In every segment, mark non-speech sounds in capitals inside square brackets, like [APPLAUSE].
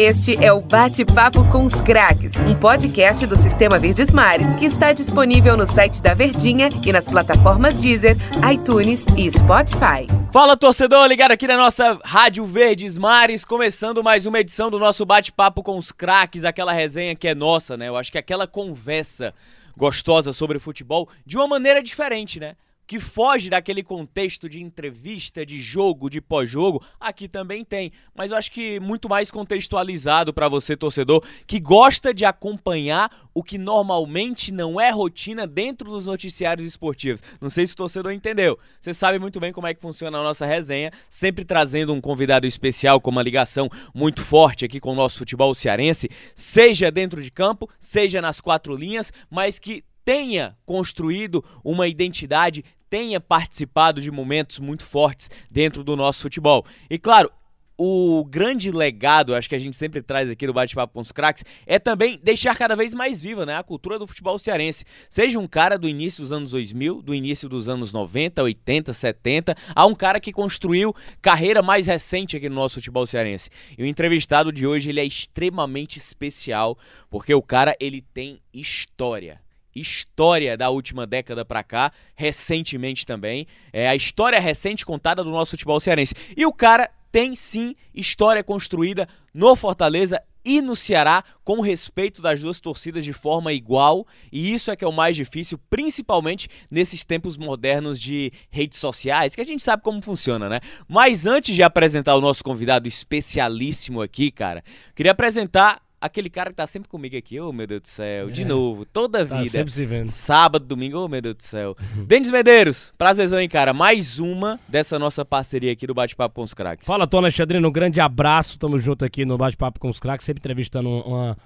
Este é o Bate-Papo com os Craques, um podcast do Sistema Verdes Mares que está disponível no site da Verdinha e nas plataformas Deezer, iTunes e Spotify. Fala torcedor, ligado aqui na nossa Rádio Verdes Mares, começando mais uma edição do nosso Bate-Papo com os Craques, aquela resenha que é nossa, né? Eu acho que aquela conversa gostosa sobre futebol de uma maneira diferente, né? Que foge daquele contexto de entrevista, de jogo, de pós-jogo, aqui também tem, mas eu acho que muito mais contextualizado para você torcedor que gosta de acompanhar o que normalmente não é rotina dentro dos noticiários esportivos. Não sei se o torcedor entendeu. Você sabe muito bem como é que funciona a nossa resenha, sempre trazendo um convidado especial com uma ligação muito forte aqui com o nosso futebol cearense, seja dentro de campo, seja nas quatro linhas, mas que tenha construído uma identidade, tenha participado de momentos muito fortes dentro do nosso futebol. E claro, o grande legado, acho que a gente sempre traz aqui no Bate-Papo com os Craques, é também deixar cada vez mais viva né, a cultura do futebol cearense. Seja um cara do início dos anos 2000, do início dos anos 90, 80, 70, a um cara que construiu carreira mais recente aqui no nosso futebol cearense. E o entrevistado de hoje ele é extremamente especial, porque o cara ele tem história história da última década para cá, recentemente também. É a história recente contada do nosso futebol cearense. E o cara tem sim história construída no Fortaleza e no Ceará com respeito das duas torcidas de forma igual, e isso é que é o mais difícil, principalmente nesses tempos modernos de redes sociais, que a gente sabe como funciona, né? Mas antes de apresentar o nosso convidado especialíssimo aqui, cara, queria apresentar aquele cara que tá sempre comigo aqui, ô oh, meu Deus do céu, de é. novo, toda a tá vida. Sempre se vendo. Sábado, domingo, ô oh, meu Deus do céu. Denis Medeiros, prazerzão, hein, cara. Mais uma dessa nossa parceria aqui do Bate-Papo com os Craques. Fala, Tony Alexandrino, um grande abraço. Tamo junto aqui no Bate-Papo com os Craques, sempre entrevistando uma,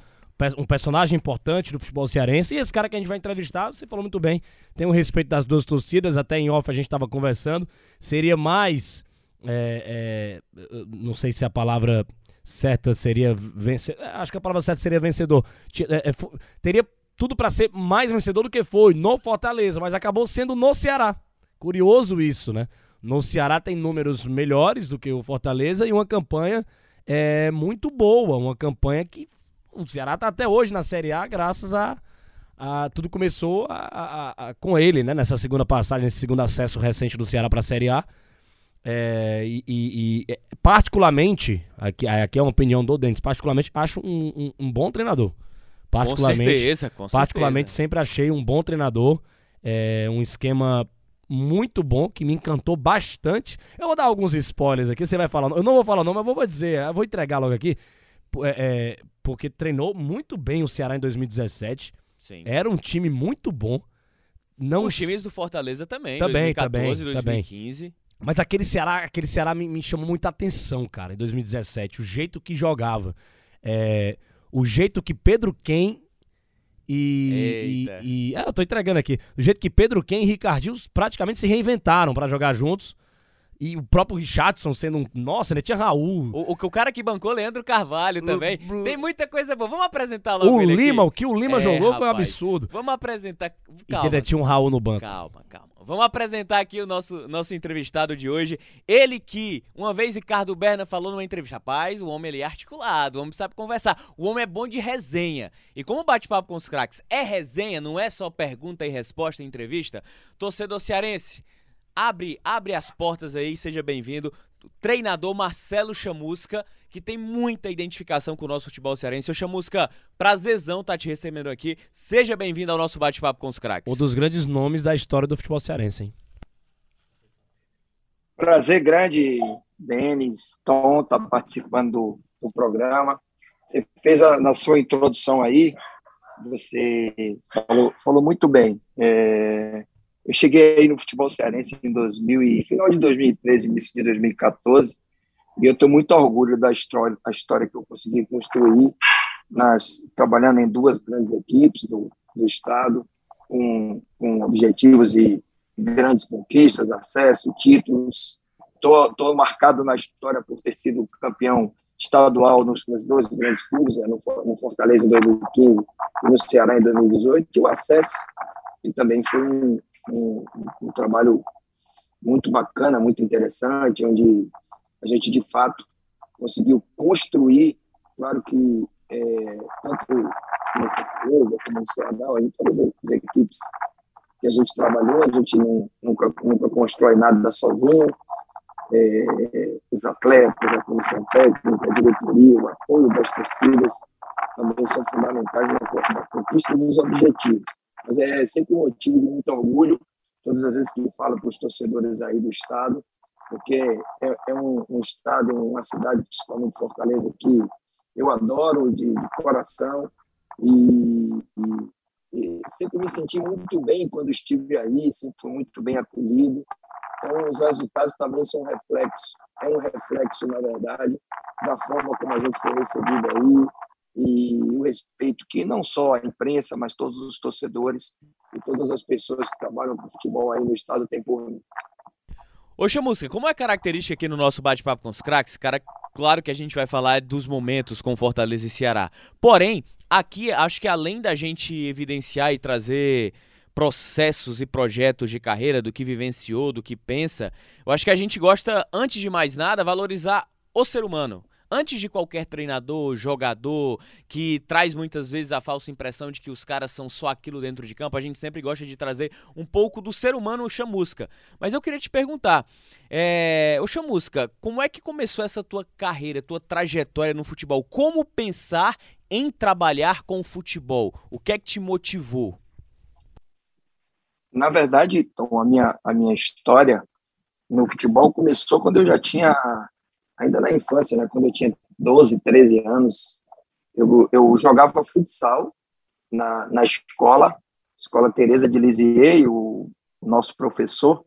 um personagem importante do futebol cearense. E esse cara que a gente vai entrevistar, você falou muito bem, tem o um respeito das duas torcidas, até em off a gente tava conversando. Seria mais. É, é, não sei se a palavra certa seria vencedor. Acho que a palavra certa seria vencedor. É, é, teria tudo para ser mais vencedor do que foi no Fortaleza, mas acabou sendo no Ceará. Curioso isso, né? No Ceará tem números melhores do que o Fortaleza e uma campanha é, muito boa. Uma campanha que o Ceará está até hoje na Série A, graças a. a tudo começou a, a, com ele, né? Nessa segunda passagem, nesse segundo acesso recente do Ceará para a Série A. É, e, e, e, é, particularmente, aqui, aqui é uma opinião do Dentes, particularmente acho um, um, um bom treinador. Particularmente, com certeza, com particularmente sempre achei um bom treinador, é, um esquema muito bom, que me encantou bastante. Eu vou dar alguns spoilers aqui, você vai falar, eu não vou falar não, mas vou dizer, eu vou entregar logo aqui, é, é, porque treinou muito bem o Ceará em 2017, Sim. era um time muito bom. Não... Os times do Fortaleza também, também 2014, também, 2015. Também. Mas aquele Ceará, aquele Ceará me, me, chamou muita atenção, cara, em 2017. O jeito que jogava. É, o jeito que Pedro Ken e, e, e, É, eu tô entregando aqui. O jeito que Pedro Ken e Ricardinho praticamente se reinventaram para jogar juntos. E o próprio Richardson sendo um. Nossa, né? Tinha Raul. O, o, o cara que bancou Leandro Carvalho também. Tem muita coisa boa. Vamos apresentar logo. O Lima, aqui. o que o Lima é, jogou rapaz, foi um absurdo. Vamos apresentar. Calma. E ainda tinha um Raul no banco. Calma, calma. Vamos apresentar aqui o nosso, nosso entrevistado de hoje. Ele que, uma vez Ricardo Berna falou numa entrevista, rapaz, o homem ele é articulado, o homem sabe conversar, o homem é bom de resenha. E como bate-papo com os craques é resenha, não é só pergunta e resposta em entrevista, torcedor cearense, abre, abre as portas aí, seja bem-vindo. Treinador Marcelo Chamusca, que tem muita identificação com o nosso futebol cearense. Ô Chamusca, prazerzão tá te recebendo aqui. Seja bem-vindo ao nosso bate-papo com os craques. Um dos grandes nomes da história do futebol cearense, hein? Prazer grande, Denis, Tom, tá participando do, do programa. Você fez a, na sua introdução aí, você falou, falou muito bem. É, eu cheguei aí no futebol cearense em 2000 e, final de 2013, início de 2014, e eu tenho muito orgulho da história, a história que eu consegui construir, nas, trabalhando em duas grandes equipes do, do Estado, com, com objetivos e grandes conquistas, acesso, títulos. Estou marcado na história por ter sido campeão estadual nos, nos dois grandes clubes, né, no, no Fortaleza em 2015 e no Ceará em 2018, e o acesso, e também foi um, um, um trabalho muito bacana, muito interessante, onde a gente de fato conseguiu construir claro que é, tanto no Fortaleza como no Ceará, em todas as equipes que a gente trabalhou, a gente não, nunca, nunca constrói nada sozinho. É, os atletas, a comissão técnica, a diretoria, o apoio das torcidas também são fundamentais na, na conquista dos objetivos. Mas é sempre um motivo de muito orgulho, todas as vezes que falo para os torcedores aí do Estado, porque é, é um, um, Estado, uma cidade, principalmente Fortaleza, que eu adoro de, de coração e, e, e, sempre me senti muito bem quando estive aí, sempre fui muito bem acolhido. Então, os resultados também são reflexo, é um reflexo, na verdade, da forma como a gente foi recebido aí e o respeito que não só a imprensa, mas todos os torcedores e todas as pessoas que trabalham com futebol aí no estado têm por mim. Ô Chamusca, como é característica aqui no nosso bate-papo com os craques, cara, claro que a gente vai falar dos momentos com Fortaleza e Ceará. Porém, aqui acho que além da gente evidenciar e trazer processos e projetos de carreira, do que vivenciou, do que pensa, eu acho que a gente gosta, antes de mais nada, valorizar o ser humano antes de qualquer treinador, jogador, que traz muitas vezes a falsa impressão de que os caras são só aquilo dentro de campo, a gente sempre gosta de trazer um pouco do ser humano chamusca. Mas eu queria te perguntar, é, chamusca, como é que começou essa tua carreira, tua trajetória no futebol? Como pensar em trabalhar com o futebol? O que é que te motivou? Na verdade, Tom, a minha, a minha história no futebol começou quando eu já tinha ainda na infância, né, quando eu tinha 12, 13 anos, eu, eu jogava futsal na, na escola, Escola Teresa de Lisieux, o, o nosso professor,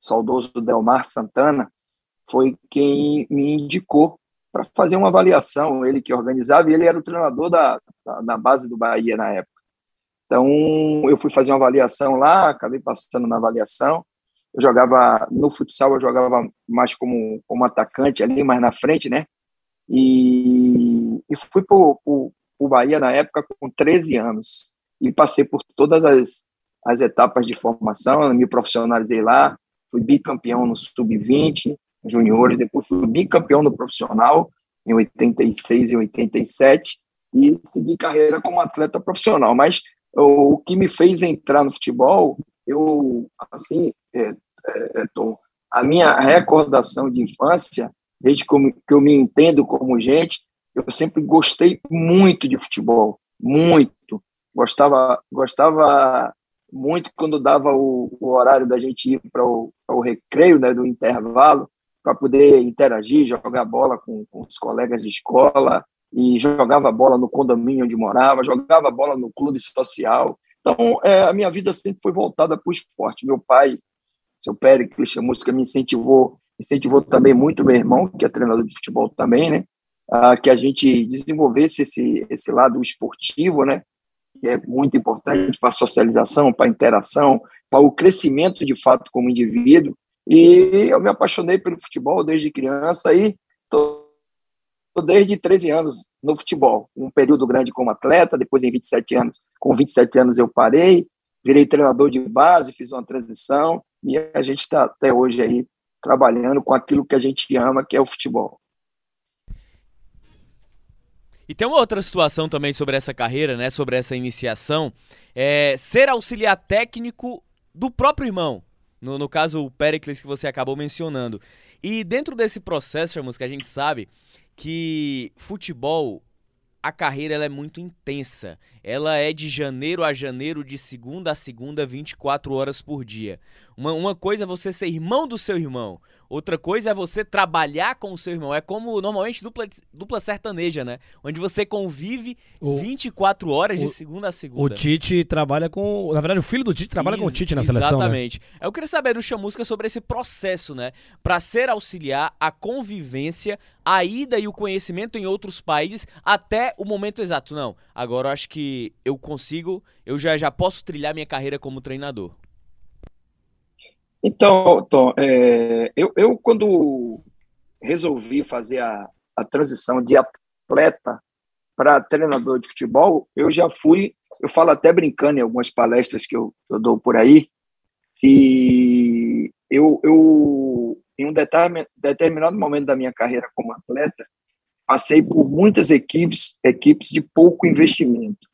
saudoso Delmar Santana, foi quem me indicou para fazer uma avaliação, ele que organizava, e ele era o treinador da, da, da, base do Bahia na época. Então, eu fui fazer uma avaliação lá, acabei passando na avaliação, eu jogava no futsal, eu jogava mais como, como atacante ali, mais na frente, né? E, e fui para o Bahia na época com 13 anos e passei por todas as, as etapas de formação, me profissionalizei lá, fui bicampeão no sub-20, juniores, depois fui bicampeão no profissional em 86 e 87 e segui carreira como atleta profissional. Mas o que me fez entrar no futebol, eu assim é, Tom, a minha recordação de infância, desde que eu, que eu me entendo como gente, eu sempre gostei muito de futebol, muito. Gostava, gostava muito quando dava o, o horário da gente ir para o, o recreio, né, do intervalo, para poder interagir, jogar bola com, com os colegas de escola, e jogava bola no condomínio onde morava, jogava bola no clube social. Então, é, a minha vida sempre foi voltada para o esporte. Meu pai seu Péricles Chamusca me incentivou, incentivou também muito meu irmão, que é treinador de futebol também, né? Ah, que a gente desenvolvesse esse, esse lado esportivo, né? Que é muito importante para a socialização, para a interação, para o crescimento de fato como indivíduo. E eu me apaixonei pelo futebol desde criança e estou desde 13 anos no futebol. Um período grande como atleta, depois em 27 anos, com 27 anos eu parei, virei treinador de base, fiz uma transição e a gente está até hoje aí trabalhando com aquilo que a gente ama, que é o futebol. E tem uma outra situação também sobre essa carreira, né? Sobre essa iniciação. É ser auxiliar técnico do próprio irmão. No, no caso, o Pericles que você acabou mencionando. E dentro desse processo, Chamus, que a gente sabe que futebol a carreira ela é muito intensa. Ela é de janeiro a janeiro, de segunda a segunda, 24 horas por dia. Uma, uma coisa é você ser irmão do seu irmão, outra coisa é você trabalhar com o seu irmão. É como normalmente dupla, dupla sertaneja, né? Onde você convive o, 24 horas o, de segunda a segunda. O Tite trabalha com. Na verdade, o filho do Tite trabalha Ex com o Tite na exatamente. seleção. Exatamente. Né? Eu queria saber do Chamusca sobre esse processo, né? Para ser auxiliar a convivência, a ida e o conhecimento em outros países até o momento exato. Não, agora eu acho que eu consigo, eu já, já posso trilhar minha carreira como treinador. Então, Tom, é, eu, eu quando resolvi fazer a, a transição de atleta para treinador de futebol, eu já fui, eu falo até brincando em algumas palestras que eu, eu dou por aí, que eu, eu em um determinado momento da minha carreira como atleta, passei por muitas equipes, equipes de pouco investimento.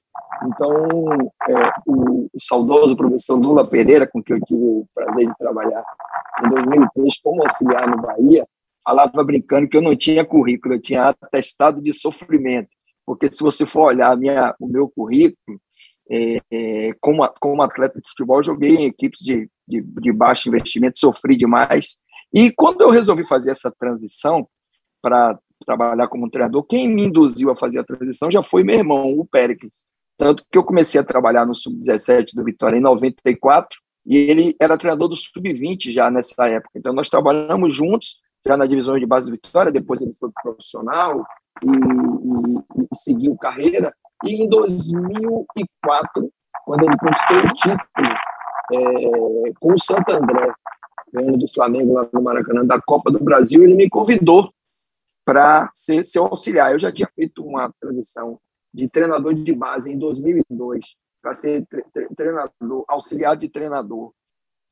Então, é, o, o, saudoso professor Lula Pereira, com quem eu tive o prazer de trabalhar em 2003 como auxiliar no Bahia, falava brincando que eu não tinha currículo, eu tinha atestado de sofrimento, porque se você for olhar minha, o meu currículo, é, é, como, como atleta de futebol, joguei em equipes de, de, de baixo investimento, sofri demais, e quando eu resolvi fazer essa transição para trabalhar como treinador, quem me induziu a fazer a transição já foi meu irmão, o Péricles. Tanto que eu comecei a trabalhar no Sub-17 do Vitória em 94, e ele era treinador do Sub-20 já nessa época. Então nós trabalhamos juntos, já na divisão de base do Vitória, depois ele foi profissional e, e, e seguiu carreira. E em 2004, quando ele conquistou o título é, com o Santo André, ganhando do Flamengo lá no Maracanã, da Copa do Brasil, ele me convidou para ser seu auxiliar. Eu já tinha feito uma transição de treinador de base em 2002 para ser treinador, auxiliar de treinador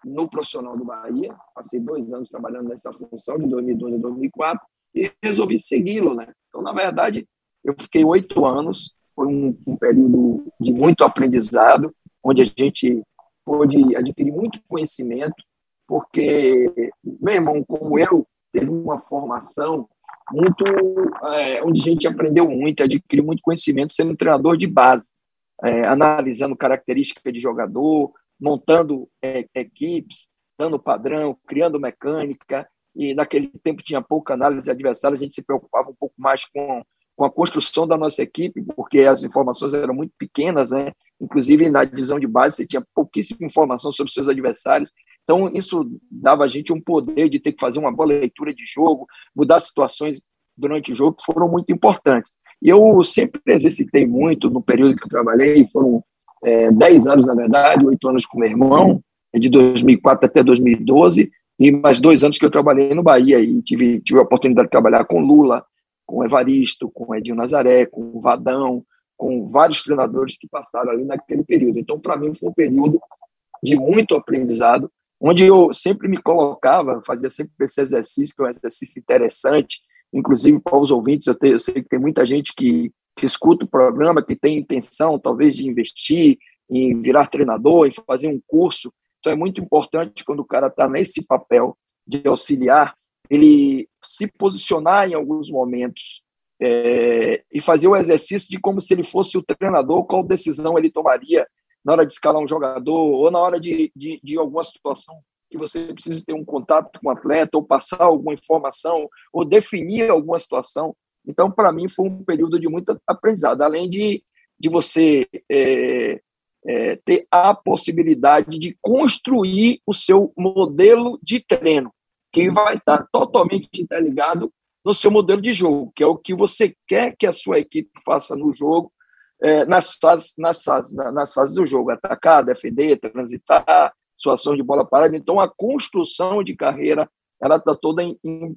no profissional do Bahia. Passei dois anos trabalhando nessa função, de 2002 a 2004, e resolvi segui-lo. Né? Então, na verdade, eu fiquei oito anos, foi um, um período de muito aprendizado, onde a gente pôde adquirir muito conhecimento, porque meu irmão, como eu, teve uma formação muito é, onde a gente aprendeu muito, adquiriu muito conhecimento sendo treinador de base, é, analisando características de jogador, montando é, equipes, dando padrão, criando mecânica. E naquele tempo tinha pouca análise adversária, a gente se preocupava um pouco mais com, com a construção da nossa equipe, porque as informações eram muito pequenas, né? Inclusive na divisão de base você tinha pouquíssima informação sobre seus adversários. Então, isso dava a gente um poder de ter que fazer uma boa leitura de jogo, mudar situações durante o jogo que foram muito importantes. E eu sempre exercitei muito no período que eu trabalhei, foram é, 10 anos, na verdade, oito anos com meu irmão, de 2004 até 2012, e mais dois anos que eu trabalhei no Bahia, e tive, tive a oportunidade de trabalhar com Lula, com Evaristo, com Edinho Nazaré, com Vadão, com vários treinadores que passaram ali naquele período. Então, para mim, foi um período de muito aprendizado, onde eu sempre me colocava, fazia sempre esse exercício, que é um exercício interessante, inclusive para os ouvintes, eu, eu sei que tem muita gente que, que escuta o programa, que tem intenção, talvez, de investir, em virar treinador, em fazer um curso. Então, é muito importante quando o cara está nesse papel de auxiliar, ele se posicionar em alguns momentos é, e fazer o exercício de como se ele fosse o treinador, qual decisão ele tomaria na hora de escalar um jogador ou na hora de, de, de alguma situação que você precisa ter um contato com o atleta ou passar alguma informação ou definir alguma situação. Então, para mim, foi um período de muito aprendizado, além de, de você é, é, ter a possibilidade de construir o seu modelo de treino, que vai estar totalmente interligado no seu modelo de jogo, que é o que você quer que a sua equipe faça no jogo, é, nas, fases, nas, fases, nas fases do jogo, atacar, defender, transitar, situação de bola parada. Então, a construção de carreira ela está toda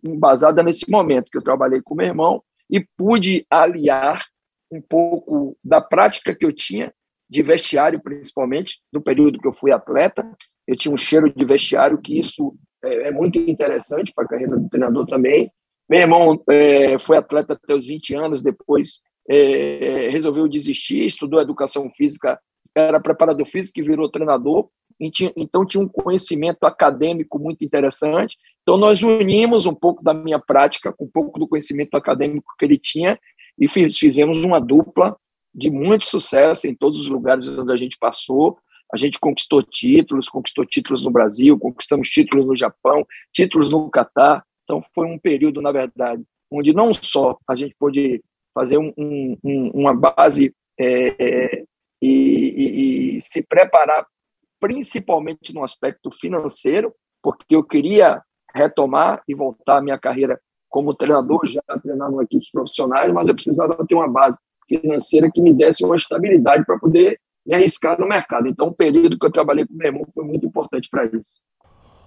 embasada nesse momento que eu trabalhei com meu irmão e pude aliar um pouco da prática que eu tinha de vestiário, principalmente, no período que eu fui atleta. Eu tinha um cheiro de vestiário, que isso é, é muito interessante para a carreira do treinador também. Meu irmão é, foi atleta até os 20 anos, depois é, resolveu desistir, estudou educação física, era preparador físico e virou treinador, então tinha um conhecimento acadêmico muito interessante. Então nós unimos um pouco da minha prática com um pouco do conhecimento acadêmico que ele tinha e fizemos uma dupla de muito sucesso em todos os lugares onde a gente passou. A gente conquistou títulos, conquistou títulos no Brasil, conquistamos títulos no Japão, títulos no Catar. Então foi um período, na verdade, onde não só a gente pôde fazer um, um, uma base é, e, e, e se preparar principalmente no aspecto financeiro, porque eu queria retomar e voltar a minha carreira como treinador, já treinando equipes profissionais, mas eu precisava ter uma base financeira que me desse uma estabilidade para poder me arriscar no mercado. Então, o período que eu trabalhei com o meu irmão foi muito importante para isso.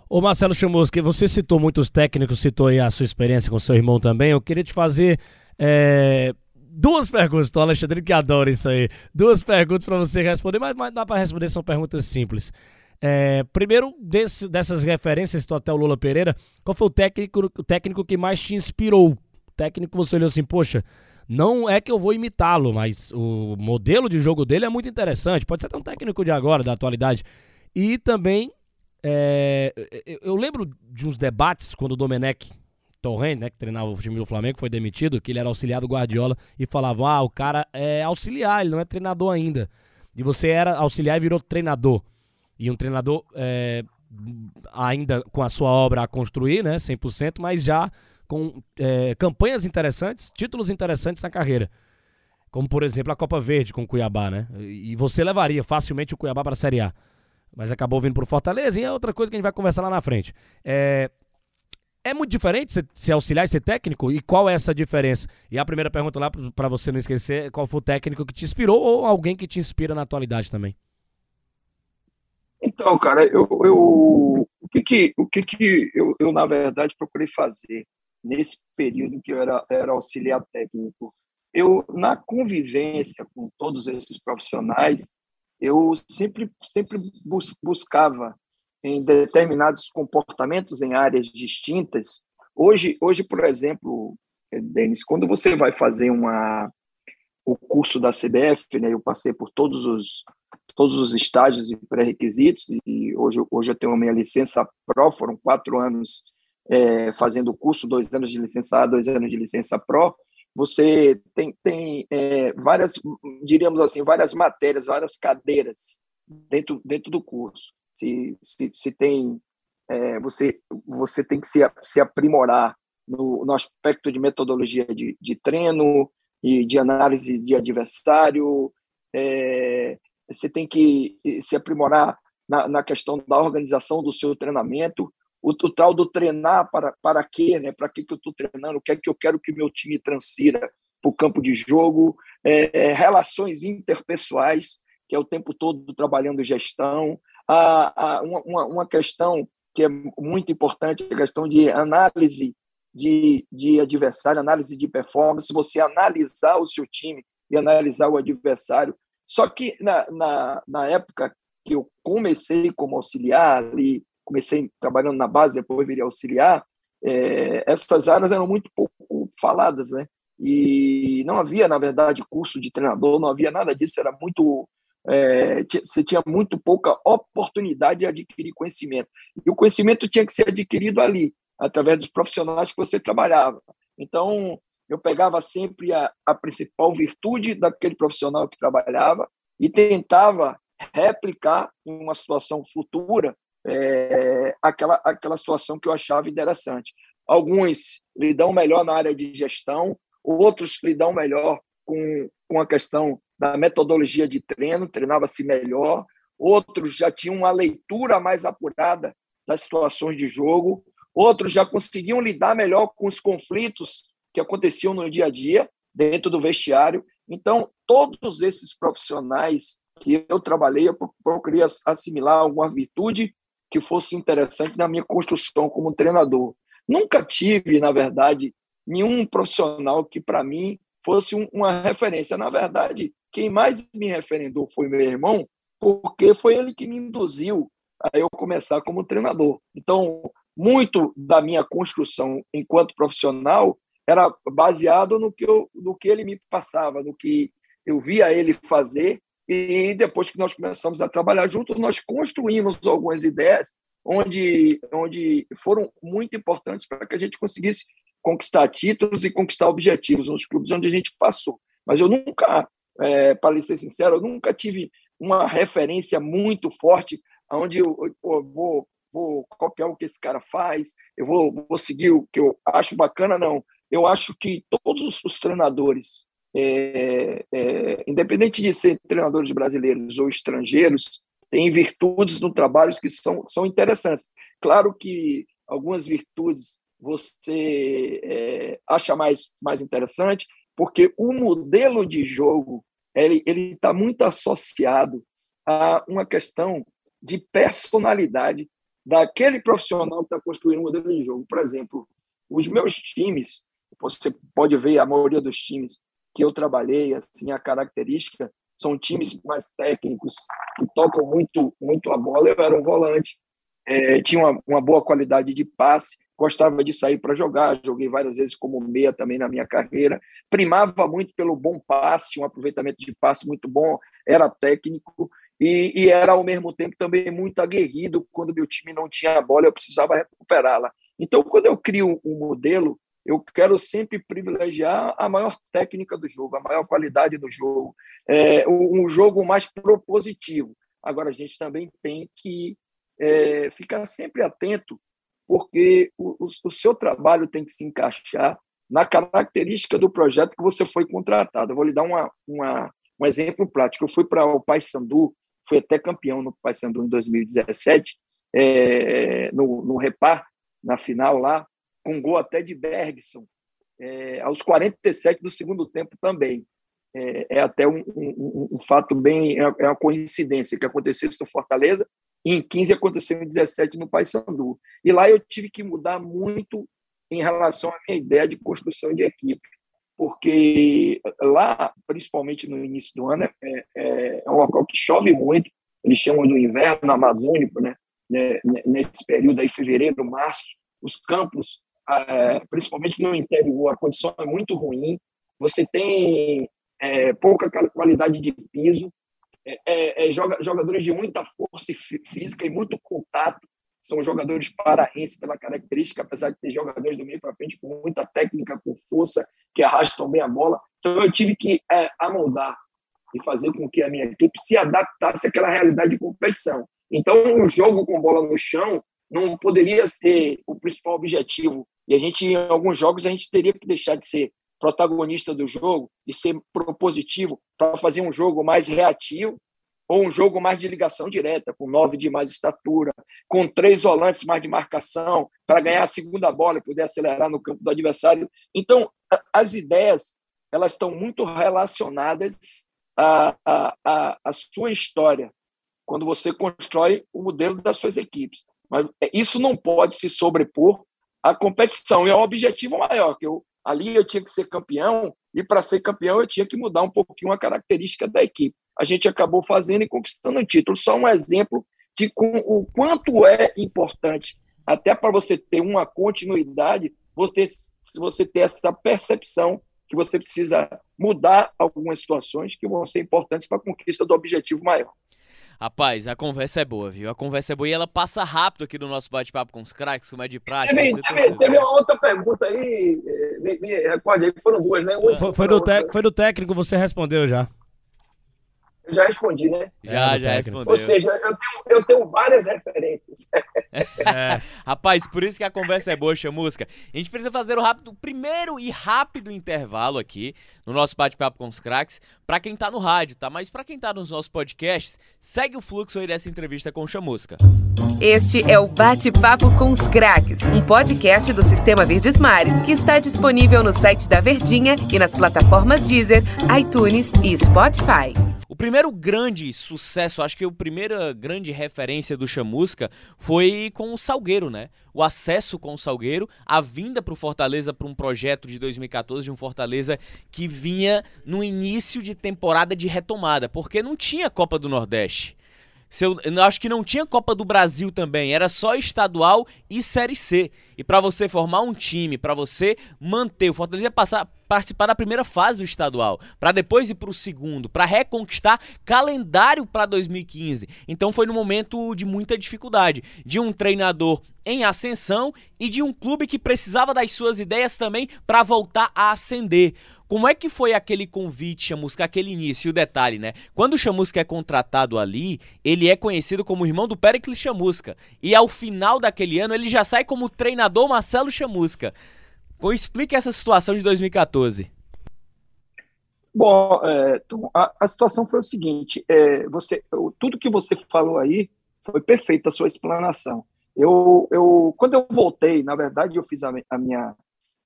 Ô Marcelo Chamusca, você citou muitos técnicos, citou aí a sua experiência com seu irmão também. Eu queria te fazer é, duas perguntas, Tom Alexandre que adora isso aí. Duas perguntas para você responder, mas, mas dá para responder, são perguntas simples. É, primeiro, desse, dessas referências, citou até o Lula Pereira, qual foi o técnico, o técnico que mais te inspirou técnico você olhou assim, poxa, não é que eu vou imitá-lo, mas o modelo de jogo dele é muito interessante. Pode ser até um técnico de agora, da atualidade. E também, é, eu lembro de uns debates quando o Domenech Torrent, né, que treinava o time do Flamengo, foi demitido, que ele era auxiliar do Guardiola e falava: ah, o cara é auxiliar, ele não é treinador ainda. E você era auxiliar e virou treinador. E um treinador é, ainda com a sua obra a construir, né, 100%, mas já com é, campanhas interessantes, títulos interessantes na carreira. Como, por exemplo, a Copa Verde com o Cuiabá, né? E você levaria facilmente o Cuiabá para a Série A. Mas acabou vindo para o Fortaleza e é outra coisa que a gente vai conversar lá na frente. É, é muito diferente ser auxiliar e ser técnico? E qual é essa diferença? E a primeira pergunta lá, para você não esquecer, qual foi o técnico que te inspirou ou alguém que te inspira na atualidade também? Então, cara, eu, eu o que que, o que, que eu, eu, na verdade, procurei fazer nesse período que eu era, era auxiliar técnico? Eu, na convivência com todos esses profissionais, eu sempre, sempre bus, buscava em determinados comportamentos em áreas distintas. Hoje, hoje por exemplo, Denis, quando você vai fazer uma, o curso da CBF, né, eu passei por todos os, todos os estágios e pré-requisitos, e hoje, hoje eu tenho a minha licença PRO, foram quatro anos é, fazendo o curso, dois anos de licença A, dois anos de licença PRO, você tem, tem é, várias, diríamos assim, várias matérias, várias cadeiras dentro, dentro do curso se, se, se tem é, você você tem que se, se aprimorar no, no aspecto de metodologia de, de treino e de análise de adversário é, você tem que se aprimorar na, na questão da organização do seu treinamento. O, o tal do treinar para para quê né? Para que que eu estou treinando? O que é que eu quero que meu time transfira para o campo de jogo? É, é, relações interpessoais que é o tempo todo trabalhando gestão a, a uma, uma questão que é muito importante, a questão de análise de, de adversário, análise de performance, você analisar o seu time e analisar o adversário. Só que na, na, na época que eu comecei como auxiliar, ali, comecei trabalhando na base, depois virei auxiliar, é, essas áreas eram muito pouco faladas, né? E não havia, na verdade, curso de treinador, não havia nada disso, era muito é, você tinha muito pouca oportunidade de adquirir conhecimento. E o conhecimento tinha que ser adquirido ali, através dos profissionais que você trabalhava. Então, eu pegava sempre a, a principal virtude daquele profissional que trabalhava e tentava replicar em uma situação futura é, aquela, aquela situação que eu achava interessante. Alguns lidam melhor na área de gestão, outros lidam melhor com, com a questão da metodologia de treino, treinava-se melhor. Outros já tinham uma leitura mais apurada das situações de jogo. Outros já conseguiam lidar melhor com os conflitos que aconteciam no dia a dia dentro do vestiário. Então, todos esses profissionais que eu trabalhei, eu procurei assimilar alguma virtude que fosse interessante na minha construção como treinador. Nunca tive, na verdade, nenhum profissional que, para mim, fosse uma referência. Na verdade, quem mais me referendou foi meu irmão, porque foi ele que me induziu a eu começar como treinador. Então, muito da minha construção enquanto profissional era baseado no que, eu, no que ele me passava, no que eu via ele fazer. E depois que nós começamos a trabalhar juntos, nós construímos algumas ideias onde, onde foram muito importantes para que a gente conseguisse conquistar títulos e conquistar objetivos nos clubes onde a gente passou. Mas eu nunca é, para ser sincero, eu nunca tive uma referência muito forte onde eu, eu vou, vou copiar o que esse cara faz, eu vou, vou seguir o que eu acho bacana, não. Eu acho que todos os, os treinadores, é, é, independente de ser treinadores brasileiros ou estrangeiros, têm virtudes no trabalho que são, são interessantes. Claro que algumas virtudes você é, acha mais, mais interessante, porque o modelo de jogo ele está muito associado a uma questão de personalidade daquele profissional que está construindo um modelo de jogo. Por exemplo, os meus times, você pode ver a maioria dos times que eu trabalhei, assim, a característica são times mais técnicos, que tocam muito, muito a bola. Eu era um volante, é, tinha uma, uma boa qualidade de passe, gostava de sair para jogar, joguei várias vezes como meia também na minha carreira, primava muito pelo bom passe, um aproveitamento de passe muito bom, era técnico e, e era ao mesmo tempo também muito aguerrido quando meu time não tinha a bola, eu precisava recuperá-la. Então, quando eu crio um modelo, eu quero sempre privilegiar a maior técnica do jogo, a maior qualidade do jogo, é, um jogo mais propositivo. Agora, a gente também tem que é, ficar sempre atento porque o, o, o seu trabalho tem que se encaixar na característica do projeto que você foi contratado. Eu vou lhe dar uma, uma, um exemplo prático. Eu fui para o Paysandu, fui até campeão no Paysandu em 2017, é, no, no Repar, na final lá, com gol até de Bergson, é, aos 47 do segundo tempo também. É, é até um, um, um, fato bem, é, é uma coincidência que aconteceu isso no Fortaleza, em 15 aconteceu em 17 no Paysandu. E lá eu tive que mudar muito em relação à minha ideia de construção de equipe, porque lá, principalmente no início do ano, é, é, é um local que chove muito, eles chamam do inverno amazônico, né? né nesse período aí, fevereiro, março, os campos, principalmente no interior, a condição é muito ruim, você tem é, pouca qualidade de piso, é, é, é jogadores de muita força física e muito contato. São jogadores paraenses pela característica, apesar de ter jogadores do meio para frente com muita técnica, com força, que arrastam bem a bola. Então eu tive que é, amoldar e fazer com que a minha equipe se adaptasse àquela realidade de competição. Então o jogo com bola no chão não poderia ser o principal objetivo. E a gente, em alguns jogos, a gente teria que deixar de ser protagonista do jogo e ser propositivo para fazer um jogo mais reativo ou um jogo mais de ligação direta, com nove de mais estatura, com três volantes mais de marcação, para ganhar a segunda bola e poder acelerar no campo do adversário. Então, as ideias elas estão muito relacionadas à, à, à sua história, quando você constrói o modelo das suas equipes. Mas isso não pode se sobrepor à competição, e é o objetivo maior, que eu Ali eu tinha que ser campeão, e para ser campeão eu tinha que mudar um pouquinho a característica da equipe. A gente acabou fazendo e conquistando o título. Só um exemplo de o quanto é importante, até para você ter uma continuidade, você, você ter essa percepção que você precisa mudar algumas situações que vão ser importantes para a conquista do objetivo maior. Rapaz, a conversa é boa, viu? A conversa é boa e ela passa rápido aqui no nosso bate-papo com os craques, como é de prática. Teve, teve, teve, uma outra pergunta aí, eh, me, me recorde aí, foram duas, né? Foi, foi, do foi do técnico, você respondeu já. Eu já respondi, né? Já, é, já respondeu. Ou seja, eu tenho, eu tenho várias referências. [LAUGHS] É. Rapaz, por isso que a conversa é boa, Chamusca. A gente precisa fazer o rápido, primeiro e rápido intervalo aqui no nosso bate-papo com os craques, para quem tá no rádio, tá? Mas para quem tá nos nossos podcasts, segue o fluxo aí dessa entrevista com o Chamusca. Este é o Bate-Papo com os Craques, um podcast do Sistema Verdes Mares que está disponível no site da Verdinha e nas plataformas Deezer, iTunes e Spotify. O primeiro grande sucesso, acho que a primeira grande referência do Chamusca foi com o Salgueiro, né? O acesso com o Salgueiro, a vinda para o Fortaleza para um projeto de 2014 de um Fortaleza que vinha no início de temporada de retomada, porque não tinha Copa do Nordeste. Eu, eu acho que não tinha Copa do Brasil também, era só estadual e Série C. E para você formar um time, para você manter, o Fortaleza passar, participar da primeira fase do estadual, para depois ir para o segundo, para reconquistar calendário para 2015. Então foi num momento de muita dificuldade, de um treinador em ascensão e de um clube que precisava das suas ideias também para voltar a ascender. Como é que foi aquele convite, Chamusca, aquele início? E o detalhe, né? Quando o Chamusca é contratado ali, ele é conhecido como irmão do Pericles Chamusca. E ao final daquele ano, ele já sai como treinador Marcelo Chamusca. Explique essa situação de 2014. Bom, é, a, a, situação foi o seguinte: é, você, tudo que você falou aí foi perfeita a sua explanação. Eu, eu, quando eu voltei, na verdade, eu fiz a, a minha,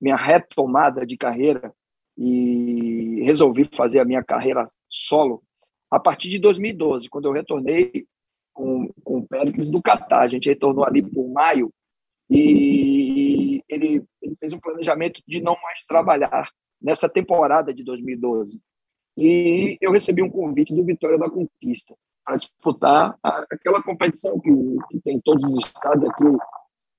minha retomada de carreira e resolvi fazer a minha carreira solo a partir de 2012, quando eu retornei com, com o Péricles do Catar. A gente retornou ali por maio e ele, ele fez um planejamento de não mais trabalhar nessa temporada de 2012. E eu recebi um convite do Vitória da Conquista para disputar aquela competição que, que tem todos os estados aqui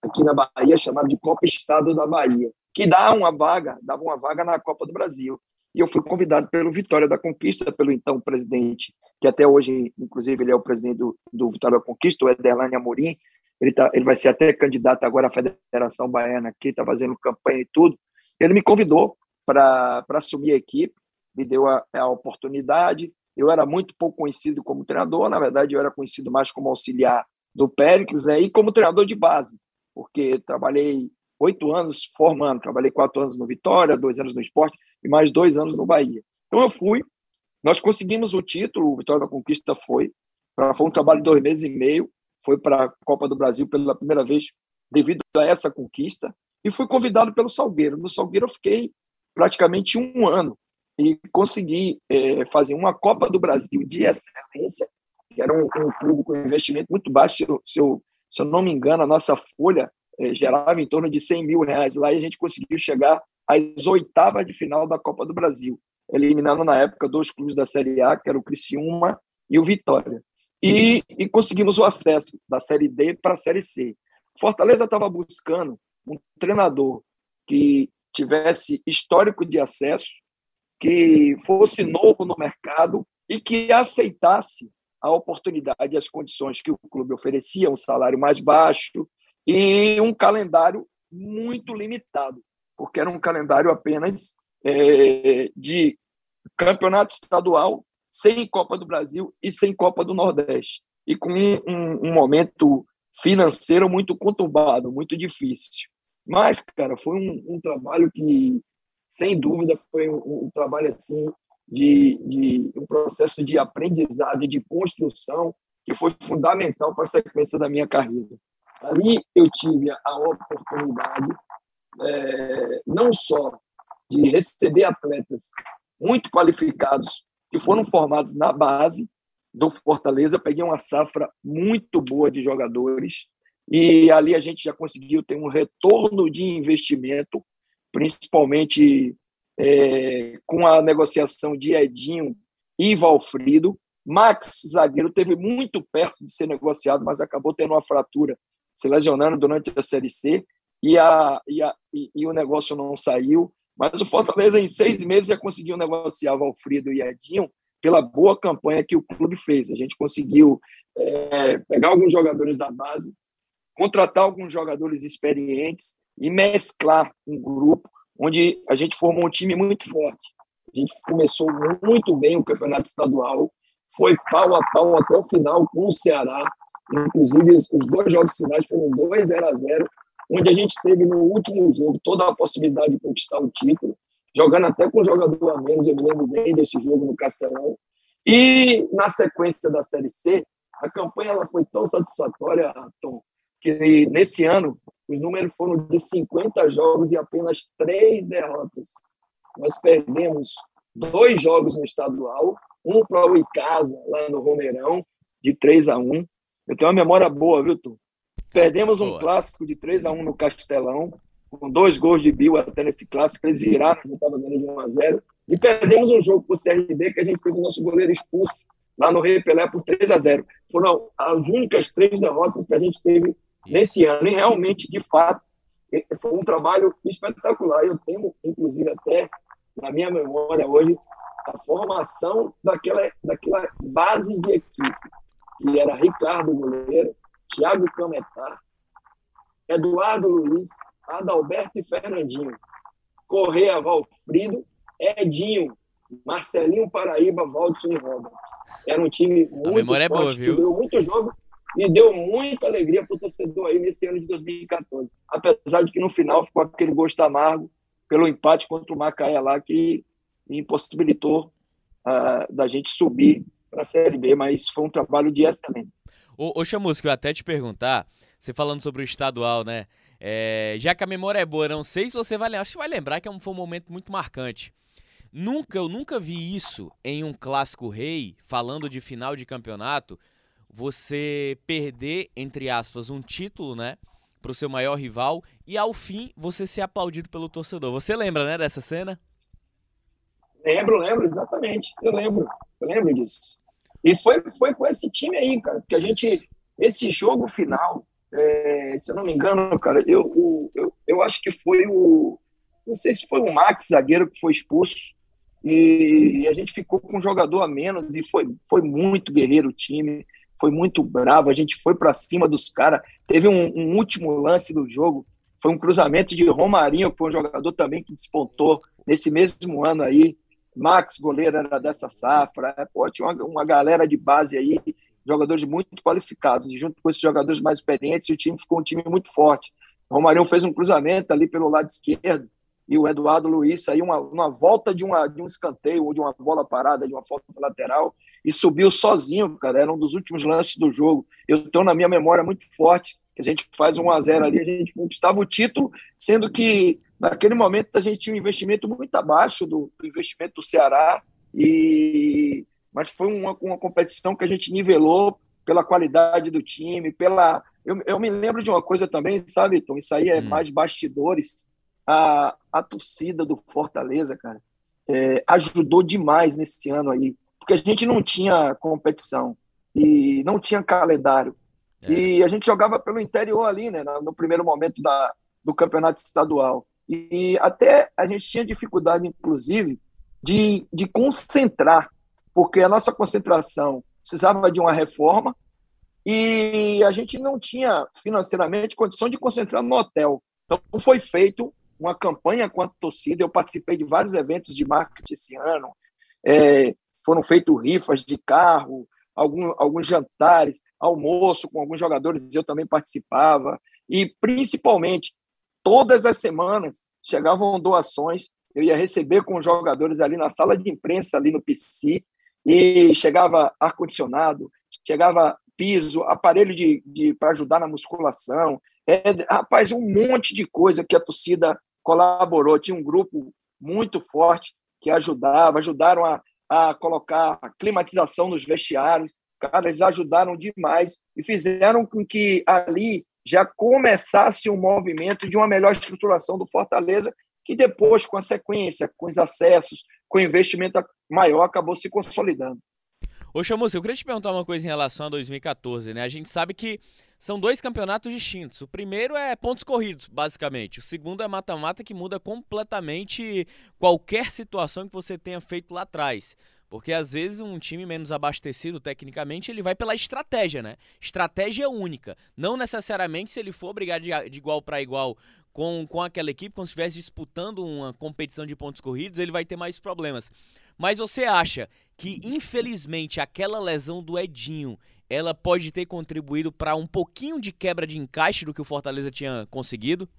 aqui na Bahia chamada de Copa Estado da Bahia, que dá uma vaga, dava uma vaga na Copa do Brasil. E eu fui convidado pelo Vitória da Conquista, pelo então presidente, que até hoje, inclusive, ele é o presidente do, do Vitória da Conquista, o Ederlane Amorim. Ele, tá, ele vai ser até candidato agora à Federação Baiana aqui, está fazendo campanha e tudo. Ele me convidou para assumir a equipe, me deu a, a oportunidade. Eu era muito pouco conhecido como treinador, na verdade, eu era conhecido mais como auxiliar do Péricles né, e como treinador de base, porque trabalhei oito anos formando, trabalhei quatro anos no Vitória, dois anos no Esporte e mais dois anos no Bahia. Então eu fui, nós conseguimos o título, o Vitória da Conquista foi, foi um trabalho de dois meses e meio, foi para a Copa do Brasil pela primeira vez devido a essa conquista, e fui convidado pelo Salgueiro. No Salgueiro eu fiquei praticamente um ano e consegui é, fazer uma Copa do Brasil de excelência, que era um, um clube com investimento muito baixo. Se eu, se eu, se eu não me engano, a nossa folha é, gerava em torno de 100 mil reais lá e a gente conseguiu chegar às oitavas de final da Copa do Brasil, eliminando na época dois clubes da Série A, que era o Criciúma e o Vitória. E, e conseguimos o acesso da Série D para a Série C. Fortaleza estava buscando um treinador que tivesse histórico de acesso, que fosse novo no mercado e que aceitasse a oportunidade e as condições que o clube oferecia, um salário mais baixo e um calendário muito limitado, porque era um calendário apenas é, de campeonato estadual, sem Copa do Brasil e sem Copa do Nordeste, e com um, um momento financeiro muito conturbado, muito difícil. Mas, cara, foi um, um trabalho que, sem dúvida, foi um, um trabalho assim de, de, um processo de aprendizado de construção que foi fundamental para a sequência da minha carreira. Ali eu tive a oportunidade é, não só de receber atletas muito qualificados que foram formados na base do Fortaleza, eu peguei uma safra muito boa de jogadores e ali a gente já conseguiu ter um retorno de investimento, principalmente é, com a negociação de Edinho e Valfrido. Max, zagueiro, teve muito perto de ser negociado, mas acabou tendo uma fratura, se lesionando durante a Série C, e, a, e, a, e, e o negócio não saiu. Mas o Fortaleza, em seis meses, já conseguiu negociar Valfrido e Edinho pela boa campanha que o clube fez. A gente conseguiu é, pegar alguns jogadores da base, contratar alguns jogadores experientes e mesclar um grupo onde a gente formou um time muito forte. A gente começou muito bem o campeonato estadual, foi pau a pau até o final com o Ceará. Inclusive, os dois jogos finais foram 2 0 a 0 onde a gente teve no último jogo toda a possibilidade de conquistar o título, jogando até com um jogador a menos, eu me lembro bem desse jogo no Castelão. E na sequência da Série C, a campanha ela foi tão satisfatória, Tom, que nesse ano os números foram de 50 jogos e apenas três derrotas. Nós perdemos dois jogos no estadual, um para o Icasa, lá no Romeirão, de 3 a 1 Eu tenho uma memória boa, viu, Tu? Perdemos um boa. clássico de 3 a 1 no Castelão, com dois gols de Bill até nesse clássico, eles viraram, a gente estava ganhando de 1 a 0 E perdemos um jogo para o CRB, que a gente teve o nosso goleiro expulso lá no Rei Pelé por 3 a 0 Foram as únicas três derrotas que a gente teve nesse ano. E realmente, de fato, foi um trabalho espetacular. Eu tenho, inclusive, até na minha memória hoje, a formação daquela, daquela base de equipe, que era Ricardo Goleiro, Thiago Cametá, Eduardo Luiz, Adalberto e Fernandinho, Correia Valfrido, Edinho, Marcelinho Paraíba, Valdson e Robert. Era um time muito a memória forte, é boa, viu? deu muito jogo e deu muita alegria para o torcedor aí nesse ano de 2014. Apesar de que no final ficou aquele gosto amargo pelo empate contra o Macaé lá, que impossibilitou uh, da gente subir para a Série B, mas foi um trabalho de excelência. Ô, ô Chamusco, eu até te perguntar, você falando sobre o estadual, né? É, já que a memória é boa, não sei se você vai lembrar, acho que vai lembrar que é foi um momento muito marcante. Nunca, eu nunca vi isso em um clássico rei, falando de final de campeonato, você perder, entre aspas, um título, né? Pro seu maior rival e ao fim você ser aplaudido pelo torcedor. Você lembra, né, dessa cena? Lembro, lembro, exatamente. Eu lembro, eu lembro disso. E foi, foi com esse time aí, cara, que a gente. Esse jogo final é, se eu não me engano, cara, eu, eu, eu acho que foi o. Não sei se foi o Max, zagueiro, que foi expulso. E a gente ficou com um jogador a menos e foi, foi muito guerreiro o time, foi muito bravo. A gente foi para cima dos caras. Teve um, um, último lance do jogo, foi um cruzamento de Romarinho, que foi um jogador também que despontou nesse mesmo ano aí. Max, goleiro, era dessa safra. É, pô, tinha uma, uma galera de base aí jogadores muito qualificados, e junto com esses jogadores mais experientes, o time ficou um time muito forte. O Romarinho fez um cruzamento ali pelo lado esquerdo, e o Eduardo Luiz saiu uma, uma volta de, uma, de um escanteio ou de uma bola parada, de uma falta lateral, e subiu sozinho, cara. Era um dos últimos lances do jogo. Eu estou na minha memória muito forte, que a gente faz um a 0 ali, a gente conquistava o título, sendo que naquele momento a gente tinha um investimento muito abaixo do, do investimento do Ceará, e mas foi uma, uma competição que a gente nivelou pela qualidade do time, pela. Eu, eu me lembro de uma coisa também, sabe, Tom? Isso aí é hum. mais bastidores. A, a torcida do Fortaleza, cara, é, ajudou demais nesse ano aí, porque a gente não tinha competição e não tinha calendário. É. E a gente jogava pelo interior ali, né, no primeiro momento da, do campeonato estadual. E até a gente tinha dificuldade, inclusive, de, de concentrar porque a nossa concentração precisava de uma reforma e a gente não tinha financeiramente condição de concentrar no hotel. Então foi feito uma campanha com a torcida. Eu participei de vários eventos de marketing esse ano. É, foram feitos rifas de carro, algum, alguns jantares, almoço com alguns jogadores. Eu também participava e principalmente todas as semanas chegavam doações. Eu ia receber com os jogadores ali na sala de imprensa ali no PC e chegava ar-condicionado, chegava piso, aparelho de, de para ajudar na musculação. É, rapaz, um monte de coisa que a torcida colaborou. Tinha um grupo muito forte que ajudava, ajudaram a, a colocar a climatização nos vestiários. Cara, eles ajudaram demais e fizeram com que ali já começasse um movimento de uma melhor estruturação do Fortaleza, que depois, com a sequência, com os acessos, com investimento maior, acabou se consolidando. Ô, Chamus, eu queria te perguntar uma coisa em relação a 2014, né? A gente sabe que são dois campeonatos distintos. O primeiro é pontos corridos, basicamente. O segundo é mata-mata, que muda completamente qualquer situação que você tenha feito lá atrás. Porque às vezes um time menos abastecido tecnicamente, ele vai pela estratégia, né? Estratégia única. Não necessariamente se ele for brigar de, de igual para igual com, com aquela equipe, como se estivesse disputando uma competição de pontos corridos, ele vai ter mais problemas. Mas você acha que, infelizmente, aquela lesão do Edinho, ela pode ter contribuído para um pouquinho de quebra de encaixe do que o Fortaleza tinha conseguido?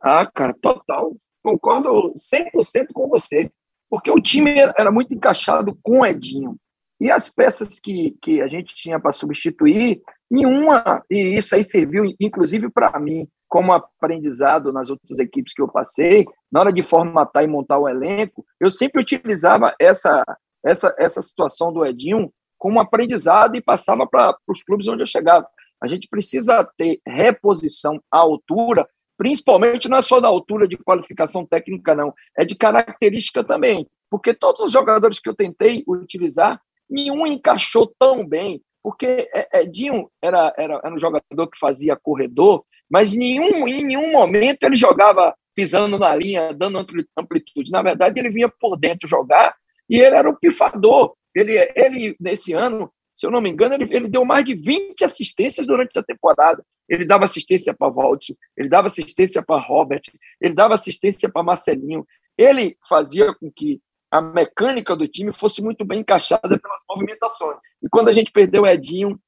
Ah, cara, total. Concordo 100% com você. Porque o time era muito encaixado com o Edinho. E as peças que, que a gente tinha para substituir, nenhuma, e isso aí serviu inclusive para mim, como aprendizado nas outras equipes que eu passei, na hora de formatar e montar o elenco, eu sempre utilizava essa, essa, essa situação do Edinho como aprendizado e passava para os clubes onde eu chegava. A gente precisa ter reposição à altura, principalmente não é só da altura de qualificação técnica, não, é de característica também, porque todos os jogadores que eu tentei utilizar, nenhum encaixou tão bem, porque Edinho era, era, era um jogador que fazia corredor, mas em nenhum, em nenhum momento ele jogava pisando na linha, dando amplitude. Na verdade, ele vinha por dentro jogar e ele era o pifador. Ele, ele nesse ano, se eu não me engano, ele, ele deu mais de 20 assistências durante a temporada. Ele dava assistência para Valtio, ele dava assistência para Robert, ele dava assistência para Marcelinho. Ele fazia com que a mecânica do time fosse muito bem encaixada pelas movimentações. E quando a gente perdeu o Edinho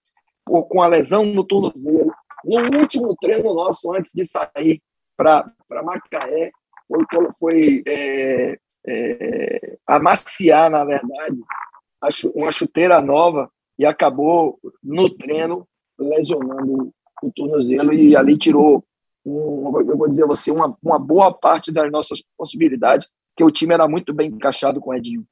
com a lesão no tornozelo, no último treino nosso, antes de sair para Macaé, foi, foi é, é, amaciar, na verdade, uma chuteira nova e acabou no treino lesionando o tornozelo e ali tirou, um, eu vou dizer a você, uma, uma boa parte das nossas possibilidades, que o time era muito bem encaixado com o Edinho.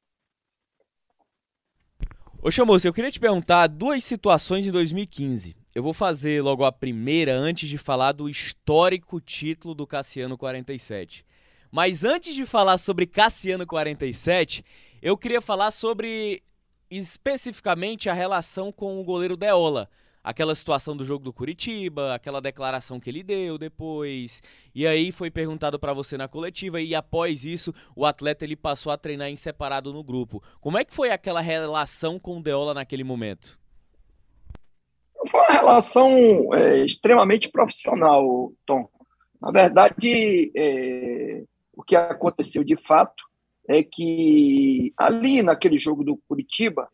Ô Chamoço, eu queria te perguntar duas situações em 2015. Eu vou fazer logo a primeira antes de falar do histórico título do Cassiano 47. Mas antes de falar sobre Cassiano 47, eu queria falar sobre especificamente a relação com o goleiro Deola. aquela situação do jogo do Curitiba, aquela declaração que ele deu depois. E aí foi perguntado para você na coletiva e após isso o atleta ele passou a treinar em separado no grupo. Como é que foi aquela relação com o Deola naquele momento? Foi uma relação é, extremamente profissional, Tom. Na verdade, é, o que aconteceu de fato é que ali naquele jogo do Curitiba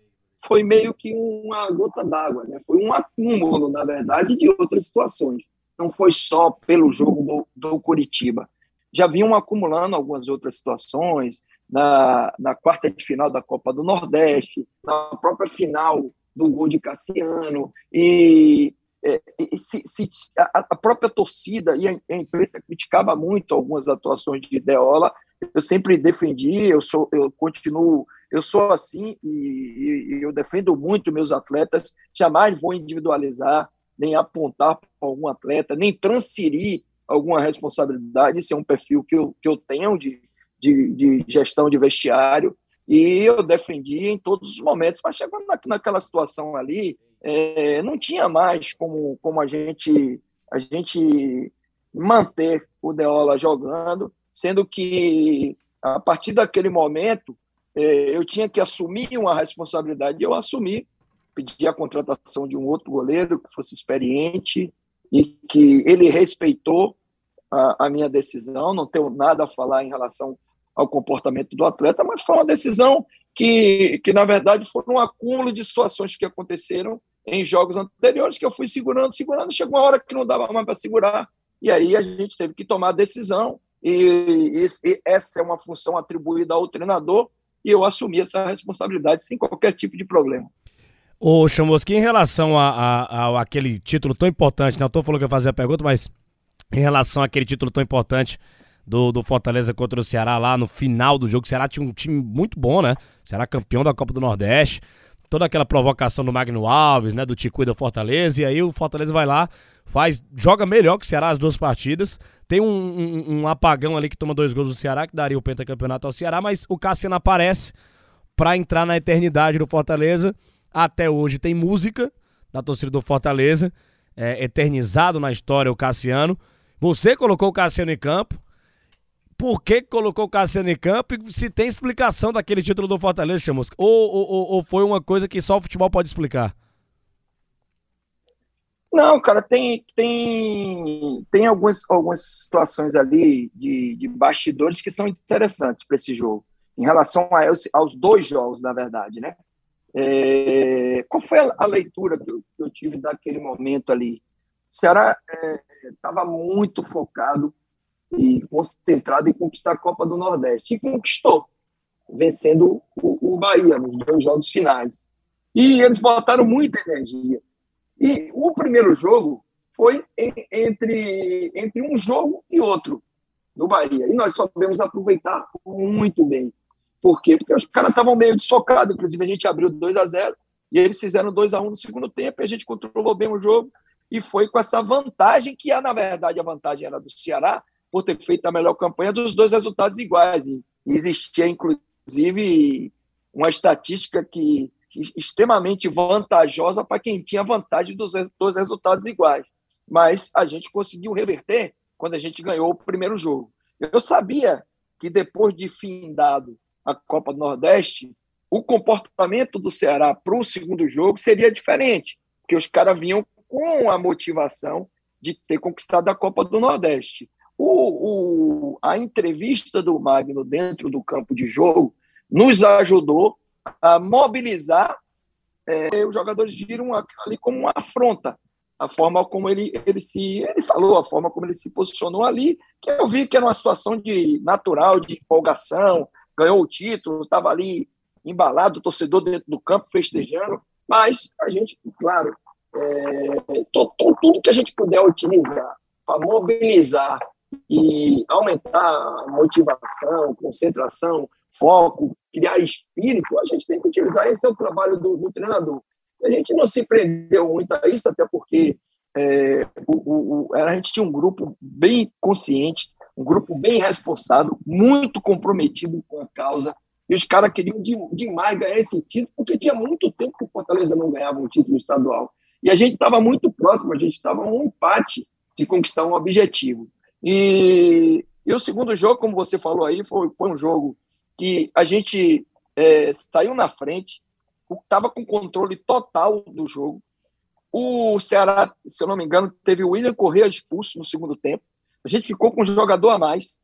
foi meio que uma gota d'água, né? foi um acúmulo, na verdade, de outras situações. Não foi só pelo jogo do, do Curitiba. Já vinham acumulando algumas outras situações, na, na quarta de final da Copa do Nordeste, na própria final do gol de Cassiano, e, é, e se, se, a, a, própria torcida e a, a, imprensa criticava muito algumas atuações de Deola, eu sempre defendi, eu sou, eu continuo, eu sou assim e, e eu defendo muito meus atletas, jamais vou individualizar, nem apontar para algum atleta, nem transferir alguma responsabilidade, isso é um perfil que eu, que eu tenho de, de, de gestão de vestiário, e eu defendi em todos os momentos, mas chegando na, naquela situação ali, é, não tinha mais como, como a gente a gente manter o Deola jogando, sendo que a partir daquele momento é, eu tinha que assumir uma responsabilidade, eu assumi, pedi a contratação de um outro goleiro que fosse experiente e que ele respeitou a, a minha decisão, não tenho nada a falar em relação ao comportamento do atleta, mas foi uma decisão que, que na verdade, foi um acúmulo de situações que aconteceram em jogos anteriores, que eu fui segurando, segurando, chegou uma hora que não dava mais para segurar, e aí a gente teve que tomar a decisão, e, e, essa é uma função atribuída ao treinador, e eu assumi essa responsabilidade sem qualquer tipo de problema. Ô, Chamusca, em relação a, aquele título tão importante, né? Eu tô falando que ia fazer a pergunta, mas em relação àquele título tão importante do, do Fortaleza contra o Ceará lá no final do jogo. O Ceará tinha um time muito bom, né? O Ceará campeão da Copa do Nordeste. Toda aquela provocação do Magno Alves, né? Do Tico e do Fortaleza. E aí o Fortaleza vai lá, faz, joga melhor que o Ceará as duas partidas. Tem um, um, um apagão ali que toma dois gols do Ceará, que daria o pentacampeonato ao Ceará, mas o Cassiano aparece para entrar na eternidade do Fortaleza. Até hoje tem música da torcida do Fortaleza, é, eternizado na história o Cassiano. Você colocou o Cassiano em campo, por que colocou o Cassiano em campo e se tem explicação daquele título do Fortaleza, Chamusca. Ou, ou, ou foi uma coisa que só o futebol pode explicar? Não, cara, tem, tem, tem algumas, algumas situações ali de, de bastidores que são interessantes para esse jogo, em relação a, aos dois jogos, na verdade, né? É, qual foi a, leitura que eu, que eu, tive daquele momento ali? O Ceará estava é, muito focado e concentrado em conquistar a Copa do Nordeste. E conquistou, vencendo o, o Bahia nos dois jogos finais. E eles botaram muita energia. E o primeiro jogo foi entre, entre um jogo e outro no Bahia. E nós soubemos aproveitar muito bem. Por quê? Porque os caras estavam meio desfocados. Inclusive, a gente abriu 2 a 0 e eles fizeram 2 a 1 no segundo tempo. E a gente controlou bem o jogo e foi com essa vantagem, que na verdade, a vantagem era do Ceará, por ter feito a melhor campanha dos dois resultados iguais. E existia, inclusive, uma estatística que, extremamente vantajosa para quem tinha vantagem dos dois resultados iguais. Mas a gente conseguiu reverter quando a gente ganhou o primeiro jogo. Eu sabia que depois de findado a Copa do Nordeste, o comportamento do Ceará para o segundo jogo seria diferente, porque os caras vinham com a motivação de ter conquistado a Copa do Nordeste. O, o, a entrevista do Magno dentro do campo de jogo nos ajudou a mobilizar. É, os jogadores viram ali como uma afronta a forma como ele, ele se ele falou, a forma como ele se posicionou ali, que eu vi que era uma situação de natural, de empolgação, ganhou o título, estava ali embalado, o torcedor dentro do campo festejando, mas a gente, claro, é, tudo que a gente puder utilizar para mobilizar e aumentar motivação, concentração, foco, criar espírito, a gente tem que utilizar. Esse é o trabalho do, do treinador. A gente não se prendeu muito a isso, até porque é, o, o, a gente tinha um grupo bem consciente, um grupo bem responsável, muito comprometido com a causa, e os caras queriam de, demais ganhar esse título, porque tinha muito tempo que o Fortaleza não ganhava um título estadual. E a gente estava muito próximo, a gente estava um empate de conquistar um objetivo. E, e, o segundo jogo, como você falou aí, foi, foi um jogo que a gente é, saiu na frente, estava com controle total do jogo. O Ceará, se eu não me engano, teve o William Correa expulso no segundo tempo. A gente ficou com um jogador a mais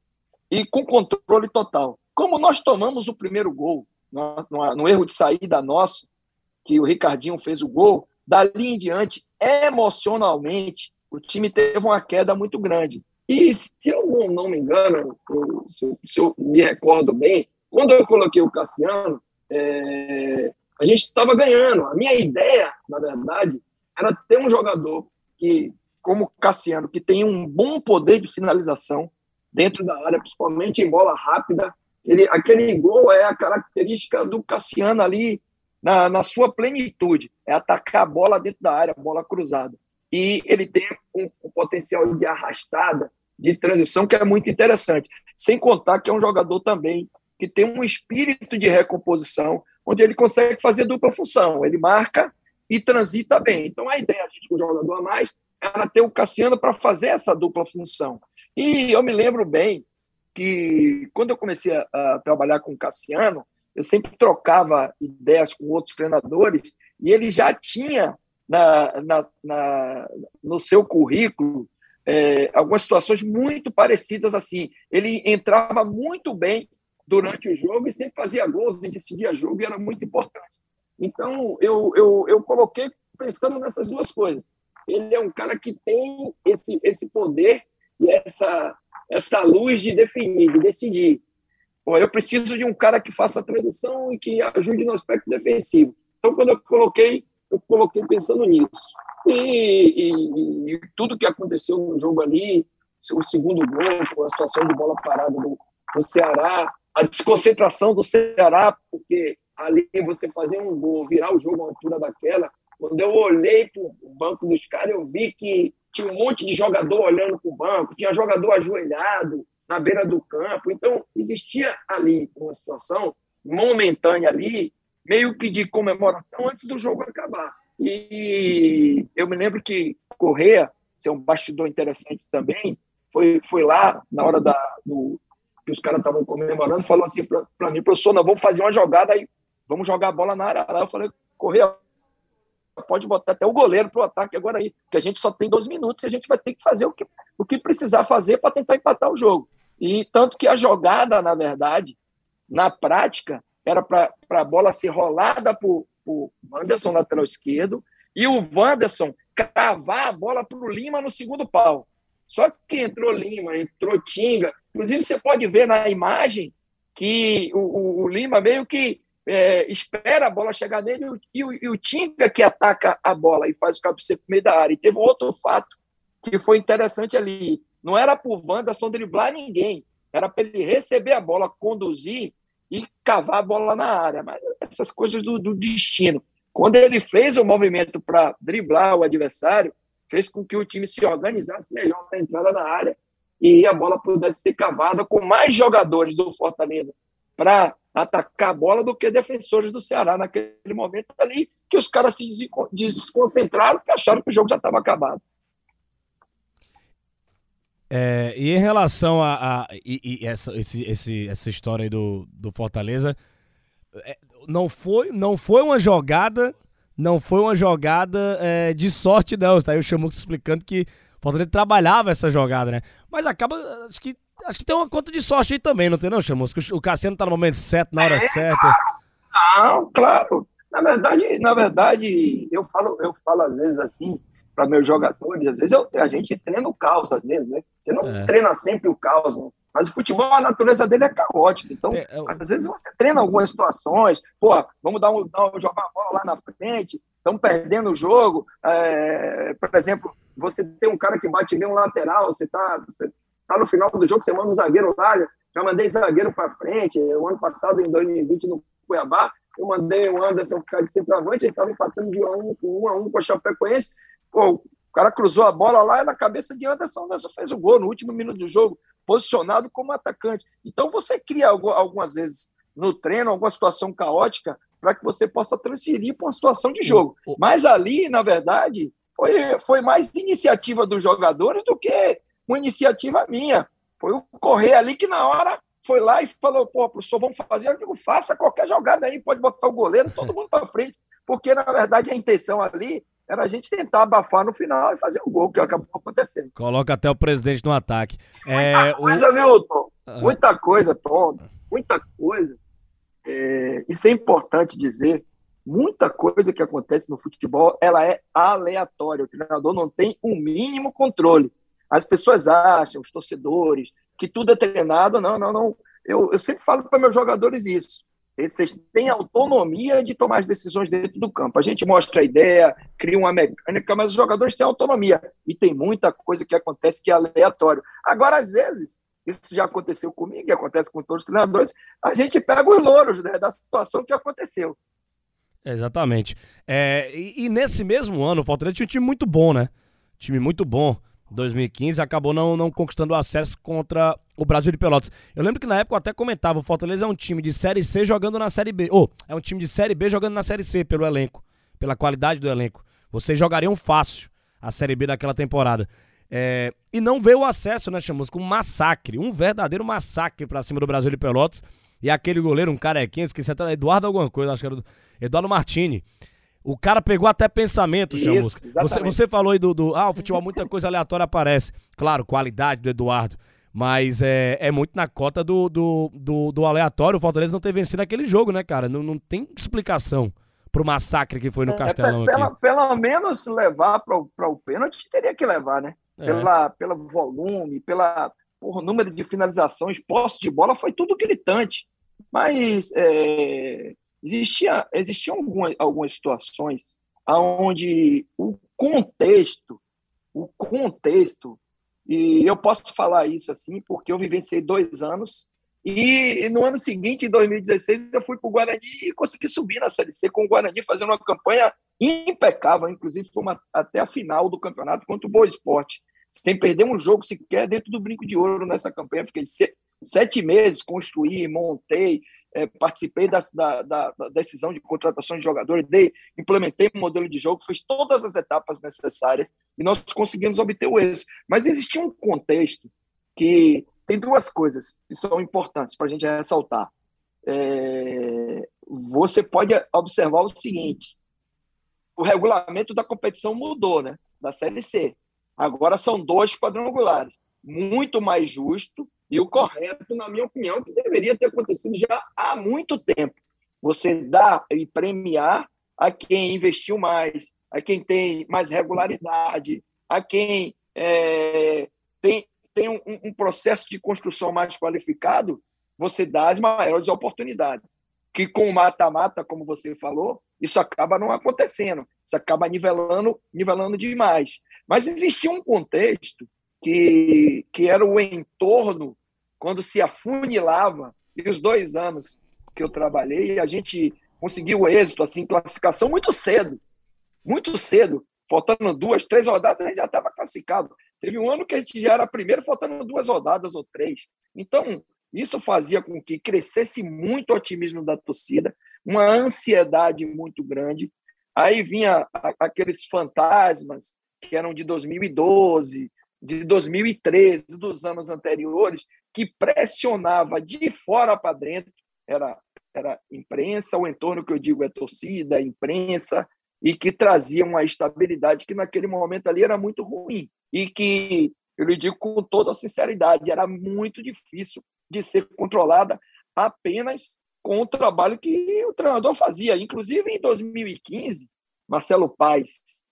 e com controle total. Como nós tomamos o primeiro gol, no, no, erro de saída nosso, que o Ricardinho fez o gol, dali em diante, emocionalmente, o time teve uma queda muito grande. E, se eu não, não me engano, se eu, se eu, me recordo bem, quando eu coloquei o Cassiano, é, a gente estava ganhando. A minha ideia, na verdade, era ter um jogador que, como o Cassiano, que tem um bom poder de finalização dentro da área, principalmente em bola rápida. Ele, aquele gol é a característica do Cassiano ali na, na sua plenitude, é atacar a bola dentro da área, bola cruzada. E ele tem um, um potencial de arrastada, de transição, que é muito interessante. Sem contar que é um jogador também que tem um espírito de recomposição, onde ele consegue fazer dupla função. Ele marca e transita bem. Então, a ideia, com o jogador a mais, era ter o Cassiano para fazer essa dupla função. E eu me lembro bem que, quando eu comecei a, a trabalhar com o Cassiano, eu sempre trocava ideias com outros treinadores e ele já tinha na, na, na no seu currículo é, algumas situações muito parecidas assim. Ele entrava muito bem durante o jogo e sempre fazia gols e decidia jogo e era muito importante. Então, eu, eu, eu coloquei pensando nessas duas coisas. Ele é um cara que tem esse, esse poder e essa, essa luz de definir, de decidir. Bom, eu preciso de um cara que faça a transição e que ajude no aspecto defensivo. Então, quando eu coloquei, eu coloquei pensando nisso. E, e, e tudo que aconteceu no jogo ali, o segundo gol, a situação de bola parada do, do Ceará, a desconcentração do Ceará, porque ali você fazer um gol, virar o jogo à altura daquela. Quando eu olhei para o banco dos caras, eu vi que tinha um monte de jogador olhando para o banco, tinha jogador ajoelhado na beira do campo. Então, existia ali uma situação momentânea ali, meio que de comemoração antes do jogo acabar. E eu me lembro que Correia, ser um bastidor interessante também, foi, foi lá na hora da, do, que os caras estavam comemorando, falou assim para mim, professor, nós vamos fazer uma jogada aí, vamos jogar a bola na área lá. Eu falei, Correia, pode botar até o goleiro para o ataque agora aí, que a gente só tem dois minutos e a gente vai ter que fazer o que, o que precisar fazer para tentar empatar o jogo. E tanto que a jogada, na verdade, na prática, era para a bola ser rolada para o Wanderson, lateral esquerdo, e o Wanderson cavar a bola para o Lima no segundo pau. Só que entrou Lima, entrou Tinga. Inclusive, você pode ver na imagem que o, o, o Lima meio que é, espera a bola chegar nele e o, e o Tinga que ataca a bola e faz o cabeceio para meio da área. E teve um outro fato que foi interessante ali. Não era por Wanderson driblar ninguém, era para ele receber a bola, conduzir e cavar a bola na área. Mas essas coisas do, do destino. Quando ele fez o movimento para driblar o adversário, fez com que o time se organizasse melhor na entrada na área e a bola pudesse ser cavada com mais jogadores do Fortaleza para atacar a bola do que defensores do Ceará naquele momento ali, que os caras se desconcentraram e acharam que o jogo já estava acabado. É, e em relação a, a e, e essa, esse, esse, essa história aí do, do Fortaleza, é, não, foi, não foi uma jogada não foi uma jogada é, de sorte, não. Tá aí o Chamuco explicando que o Fortaleza trabalhava essa jogada, né? Mas acaba. Acho que, acho que tem uma conta de sorte aí também, não tem, não, Chamuco? O Cassiano tá no momento certo, na hora é, certa. Não, claro. Na verdade, na verdade, eu falo, eu falo às vezes assim para meus jogadores, às vezes eu, a gente treina o caos, às vezes, né? Você não é. treina sempre o caos, né? Mas o futebol, a natureza dele é caótica. Então, é, eu... às vezes você treina algumas situações, pô, vamos dar um, dar um, jogar a bola lá na frente, estamos perdendo o jogo. É, por exemplo, você tem um cara que bate bem um lateral, você está você tá no final do jogo, você manda um zagueiro lá, já mandei zagueiro para frente. O ano passado, em 2020, no Cuiabá, eu mandei o Anderson ficar de centroavante, ele estava empatando de 1 a 1 com 1 a 1 com o Chapecoense. Pô, o cara cruzou a bola lá e na cabeça de Anderson, Anderson fez o gol no último minuto do jogo, posicionado como atacante. Então você cria algumas vezes no treino alguma situação caótica para que você possa transferir para uma situação de jogo. Mas ali, na verdade, foi, foi mais iniciativa dos jogadores do que uma iniciativa minha. Foi o correr ali que na hora foi lá e falou, pô, professor, vamos fazer. Eu digo, faça qualquer jogada aí, pode botar o goleiro, todo [LAUGHS] mundo para frente. Porque, na verdade, a intenção ali era a gente tentar abafar no final e fazer o gol, que acabou acontecendo. Coloca até o presidente no ataque. É, muita coisa, o... viu, Tom? Ah. Muita coisa, Tom. Muita coisa. É, isso é importante dizer. Muita coisa que acontece no futebol, ela é aleatória. O treinador não tem o um mínimo controle. As pessoas acham, os torcedores, que tudo é treinado. Não, não, não. Eu, eu sempre falo para meus jogadores isso. Vocês têm autonomia de tomar as decisões dentro do campo. A gente mostra a ideia, cria uma mecânica, mas os jogadores têm autonomia. E tem muita coisa que acontece que é aleatório. Agora, às vezes, isso já aconteceu comigo e acontece com todos os treinadores, a gente pega os louros né, da situação que aconteceu. Exatamente. É, e, e, nesse mesmo ano, o Fortaleza tinha um time muito bom, né? Time muito bom. 2015 acabou não, não conquistando acesso contra o Brasil de Pelotas. Eu lembro que na época eu até comentava, o Fortaleza é um time de Série C jogando na Série B. Ou, oh, é um time de Série B jogando na Série C pelo elenco, pela qualidade do elenco. Vocês jogariam fácil a Série B daquela temporada. É, e não veio o acesso, né, chamamos com um massacre, um verdadeiro massacre para cima do Brasil de Pelotas. E aquele goleiro, um carequinho, esqueci até, Eduardo alguma coisa, acho que era do, Eduardo Martini. O cara pegou até pensamento, Chamus. Você, você falou aí do, do. Ah, o futebol, muita [LAUGHS] coisa aleatória aparece. Claro, qualidade do Eduardo. Mas é, é muito na cota do, do, do, do aleatório. O Fortaleza não ter vencido aquele jogo, né, cara? Não, não tem explicação pro massacre que foi no é, Castelão. É, pela, pelo menos levar para o pênalti teria que levar, né? É. Pela, pelo volume, pela por número de finalizações, posse de bola, foi tudo gritante. Mas é, Existia, existiam algumas, algumas situações onde o contexto, o contexto, e eu posso falar isso assim, porque eu vivenciei dois anos, e no ano seguinte, em 2016, eu fui para o Guarani e consegui subir na Série C com o Guarani, fazendo uma campanha impecável, inclusive uma, até a final do campeonato contra o Boa Esporte, sem perder um jogo sequer dentro do Brinco de Ouro nessa campanha. Fiquei sete meses, construí, montei, é, participei da, da, da, decisão de contratação de jogadores, dei, implementei um modelo de jogo, fiz todas as etapas necessárias e nós conseguimos obter o êxito. Mas existia um contexto que tem duas coisas que são importantes para a gente ressaltar. É, você pode observar o seguinte: o regulamento da competição mudou, né? Da Série C. Agora são dois quadrangulares, muito mais justo e o correto, na minha opinião, que deveria ter acontecido já há muito tempo. Você dá e premiar a quem investiu mais, a quem tem mais regularidade, a quem é, tem, tem um, um, processo de construção mais qualificado, você dá as maiores oportunidades. Que com mata-mata, como você falou, isso acaba não acontecendo, isso acaba nivelando, nivelando demais. Mas existia um contexto que, que era o entorno quando se afunilava, e os dois anos que eu trabalhei, a gente conseguiu êxito, assim, classificação muito cedo, muito cedo, faltando duas, três rodadas, a gente já estava classificado. Teve um ano que a gente já era primeiro, faltando duas rodadas ou três. Então, isso fazia com que crescesse muito o otimismo da torcida, uma ansiedade muito grande. Aí vinha aqueles fantasmas que eram de 2012, de 2013, dos anos anteriores, que pressionava de fora para dentro, era, era imprensa, o entorno que eu digo é torcida, imprensa, e que trazia uma estabilidade que naquele momento ali era muito ruim. E que, eu lhe digo com toda a sinceridade, era muito difícil de ser controlada apenas com o trabalho que o treinador fazia. Inclusive, em 2015, Marcelo Paes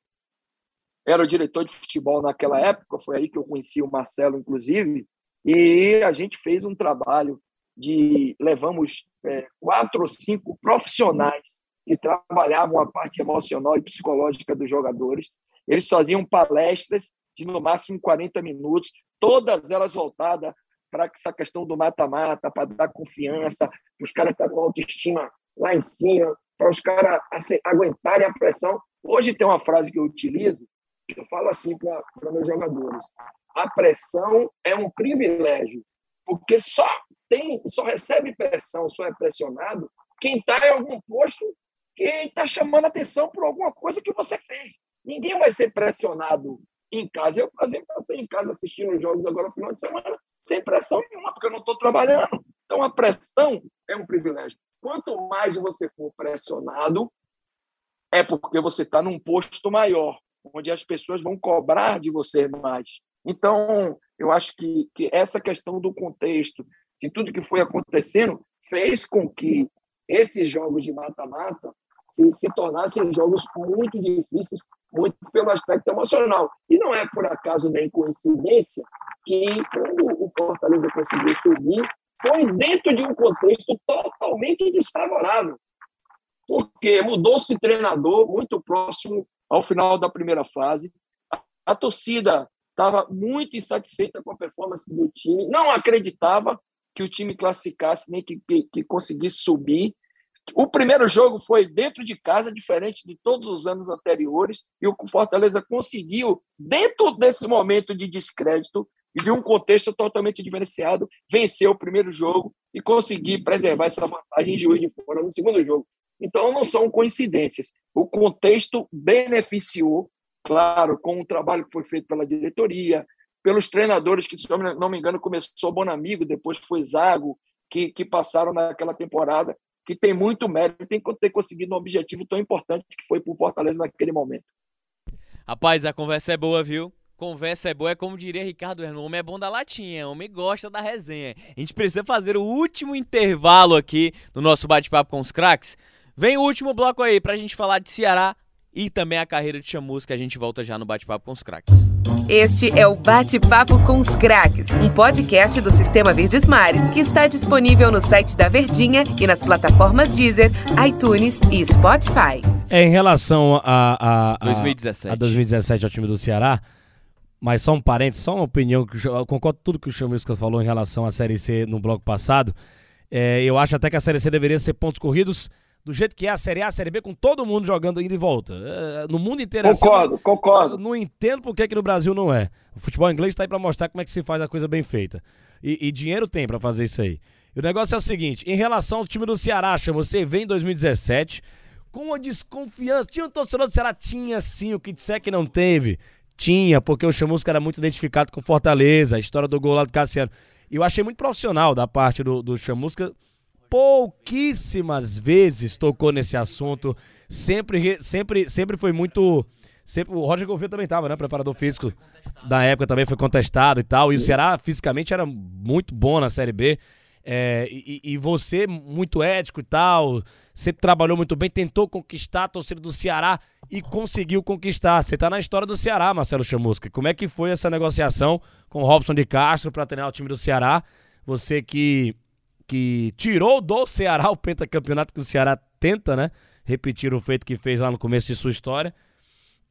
era o diretor de futebol naquela época, foi aí que eu conheci o Marcelo, inclusive, e a gente fez um trabalho de levamos é, quatro ou cinco profissionais que trabalhavam a parte emocional e psicológica dos jogadores. Eles faziam palestras de no máximo 40 minutos, todas elas voltadas para essa questão do mata-mata, para dar confiança, para os caras estar com autoestima lá em cima, para os caras aguentarem a pressão. Hoje tem uma frase que eu utilizo, eu falo assim para meus jogadores: a pressão é um privilégio, porque só tem, só recebe pressão, só é pressionado quem está em algum posto que está chamando atenção por alguma coisa que você fez. Ninguém vai ser pressionado em casa. Eu, por exemplo, passei em casa assistindo os jogos agora no final de semana, sem pressão nenhuma, porque eu não estou trabalhando. Então, a pressão é um privilégio. Quanto mais você for pressionado, é porque você está num posto maior, onde as pessoas vão cobrar de você mais. Então, eu acho que, que essa questão do contexto, de tudo que foi acontecendo, fez com que esses jogos de mata-mata se, se tornassem jogos muito difíceis, muito pelo aspecto emocional. E não é por acaso nem coincidência que, quando o Fortaleza conseguiu subir, foi dentro de um contexto totalmente desfavorável porque mudou-se treinador muito próximo ao final da primeira fase. A torcida estava muito insatisfeita com a performance do time, não acreditava que o time classificasse nem que, que, que conseguisse subir. O primeiro jogo foi dentro de casa, diferente de todos os anos anteriores, e o Fortaleza conseguiu, dentro desse momento de descrédito e de um contexto totalmente diferenciado, vencer o primeiro jogo e conseguir preservar essa vantagem em Juiz de Fora no segundo jogo. Então, não são coincidências. O contexto beneficiou, claro, com o trabalho que foi feito pela diretoria, pelos treinadores, que, se não me engano, começou Bonamigo, depois foi Zago, que, que passaram naquela temporada, que tem muito mérito, tem ter conseguido um objetivo tão importante que foi para o Fortaleza naquele momento. Rapaz, a conversa é boa, viu? Conversa é boa, é como diria Ricardo Herno, homem é bom da latinha, homem gosta da resenha. A gente precisa fazer o último intervalo aqui no nosso bate-papo com os craques. Vem o último bloco aí pra gente falar de Ceará e também a carreira de Chamusca. A gente volta já no Bate-Papo com os Craques. Este é o Bate-Papo com os Craques, um podcast do Sistema Verdes Mares que está disponível no site da Verdinha e nas plataformas Deezer, iTunes e Spotify. É, em relação a, a, a 2017. a 2017 ao time do Ceará, mas só um parênteses, só uma opinião, que eu concordo com tudo que o Chamusca falou em relação à Série C no bloco passado. É, eu acho até que a Série C deveria ser pontos corridos do jeito que é a Série A, a Série B, com todo mundo jogando ida e volta. É, no mundo inteiro é Concordo, assim, concordo. Não entendo por que, que no Brasil não é. O futebol inglês está aí para mostrar como é que se faz a coisa bem feita. E, e dinheiro tem para fazer isso aí. E o negócio é o seguinte: em relação ao time do Ceará, chama, você vem em 2017 com uma desconfiança. Tinha um torcedor do Ceará? Tinha sim, o que disser que não teve. Tinha, porque o Chamusca era muito identificado com Fortaleza, a história do gol lá do Cassiano. E eu achei muito profissional da parte do, do Chamusca pouquíssimas vezes tocou nesse assunto. Sempre, sempre, sempre foi muito. Sempre, o Roger Gouveia também estava, né? Preparador físico da época também foi contestado e tal. E o Ceará fisicamente era muito bom na Série B. É, e, e, você, muito ético e tal, sempre trabalhou muito bem, tentou conquistar a torcida do Ceará e conseguiu conquistar. Você está na história do Ceará, Marcelo Chamusca. Como é que foi essa negociação com o Robson de Castro para treinar o time do Ceará? Você que que tirou do Ceará o pentacampeonato que o Ceará tenta, né? Repetir o feito que fez lá no começo de sua história.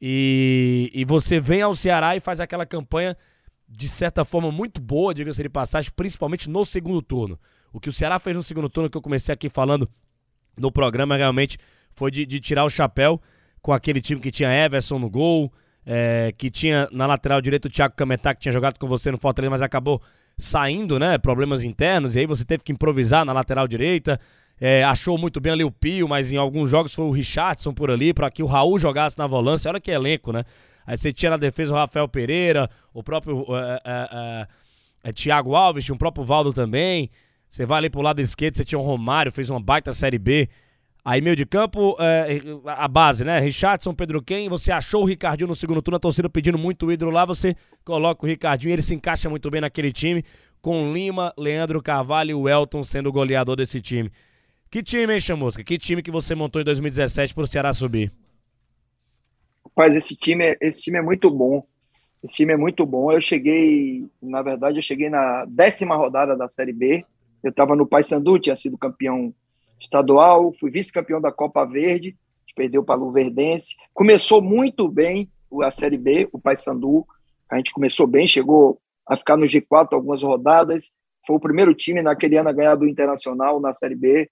E, e você vem ao Ceará e faz aquela campanha de certa forma muito boa, diga-se de passagem, principalmente no segundo turno. O que o Ceará fez no segundo turno, que eu comecei aqui falando no programa, realmente foi de, de tirar o chapéu com aquele time que tinha Everson no gol, é, que tinha na lateral direito o Thiago Cametá, que tinha jogado com você no Fortaleza, mas acabou saindo, né? Problemas internos, e aí você teve que improvisar na lateral direita. É, achou muito bem ali o Pio, mas em alguns jogos foi o Richardson por ali, para que o Raul jogasse na volância. Olha que elenco, né? Aí você tinha na defesa o Rafael Pereira, o próprio é, é, é, é Thiago Alves, tinha o próprio Valdo também. Você vai ali pro lado esquerdo, você tinha o Romário, fez uma baita Série B. Aí meio de campo, é, a base, né? Richardson, Pedro Quem, você achou o Ricardinho no segundo turno, a torcida pedindo muito o ídolo lá, você coloca o Ricardinho, ele se encaixa muito bem naquele time, com Lima, Leandro Carvalho e o Elton sendo o goleador desse time. Que time, hein, Chamusca? Que time que você montou em 2017 pro Ceará subir? Rapaz, esse time, esse time é muito bom. Esse time é muito bom. Eu cheguei, na verdade, eu cheguei na décima rodada da Série B. Eu estava no Paysandu, tinha sido campeão estadual, fui vice-campeão da Copa Verde, perdeu para o Luverdense. Começou muito bem a Série B, o Paysandu. A gente começou bem, chegou a ficar no G4 algumas rodadas. Foi o primeiro time naquele ano a ganhar do Internacional na Série B.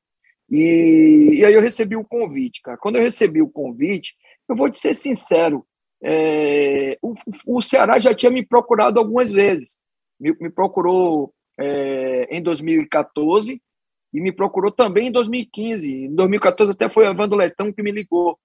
E, e aí eu recebi o convite, cara. Quando eu recebi o convite, eu vou te ser sincero, é, o, o, Ceará já tinha me procurado algumas vezes. Me, me procurou é, em 2014, e me procurou também em 2015. Em 2014 até foi a Evandro Letão que me ligou.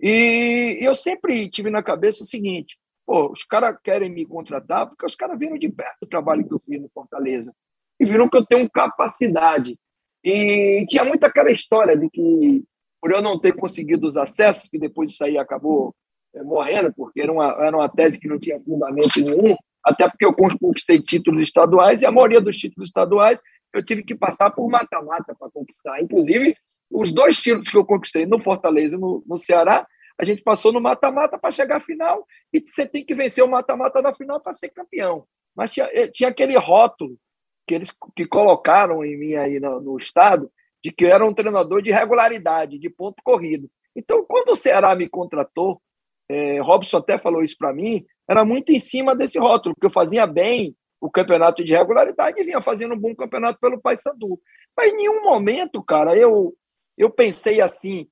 E eu sempre tive na cabeça o seguinte: pô, os caras querem me contratar porque os caras viram de perto o trabalho que eu fiz no Fortaleza e viram que eu tenho capacidade. E tinha muita aquela história de que, por eu não ter conseguido os acessos, que depois disso aí acabou é, morrendo, porque era uma, era uma tese que não tinha fundamento nenhum, até porque eu conquistei títulos estaduais e a maioria dos títulos estaduais eu tive que passar por mata-mata para conquistar. Inclusive, os dois títulos que eu conquistei no Fortaleza no, no Ceará, a gente passou no mata-mata para chegar à final e você tem que vencer o mata-mata da final para ser campeão. Mas tinha, eh, tinha aquele rótulo que eles que colocaram em mim aí no, no estado de que eu era um treinador de regularidade, de ponto corrido. Então, quando o Ceará me contratou, é, Robson até falou isso para mim, era muito em cima desse rótulo, porque eu fazia bem o campeonato de regularidade e vinha fazendo um bom campeonato pelo Paysandu. Mas em nenhum momento, cara, eu, eu pensei assim,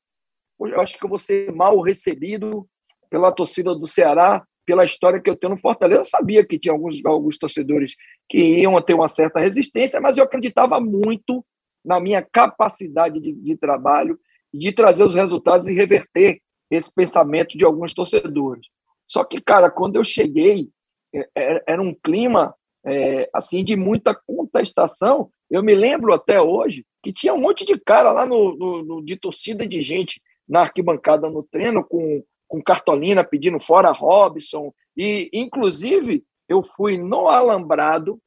eu acho que eu vou ser mal recebido pela torcida do Ceará, pela história que eu tenho no Fortaleza. Eu sabia que tinha alguns, alguns torcedores que iam ter uma certa resistência, mas eu acreditava muito na minha capacidade de, de trabalho, de trazer os resultados e reverter esse pensamento de alguns torcedores. Só que, cara, quando eu cheguei, é, é, era um clima é, assim de muita contestação. Eu me lembro até hoje que tinha um monte de cara lá no, no, no de torcida de gente na arquibancada no treino com, com cartolina pedindo fora Robson e inclusive eu fui no alambrado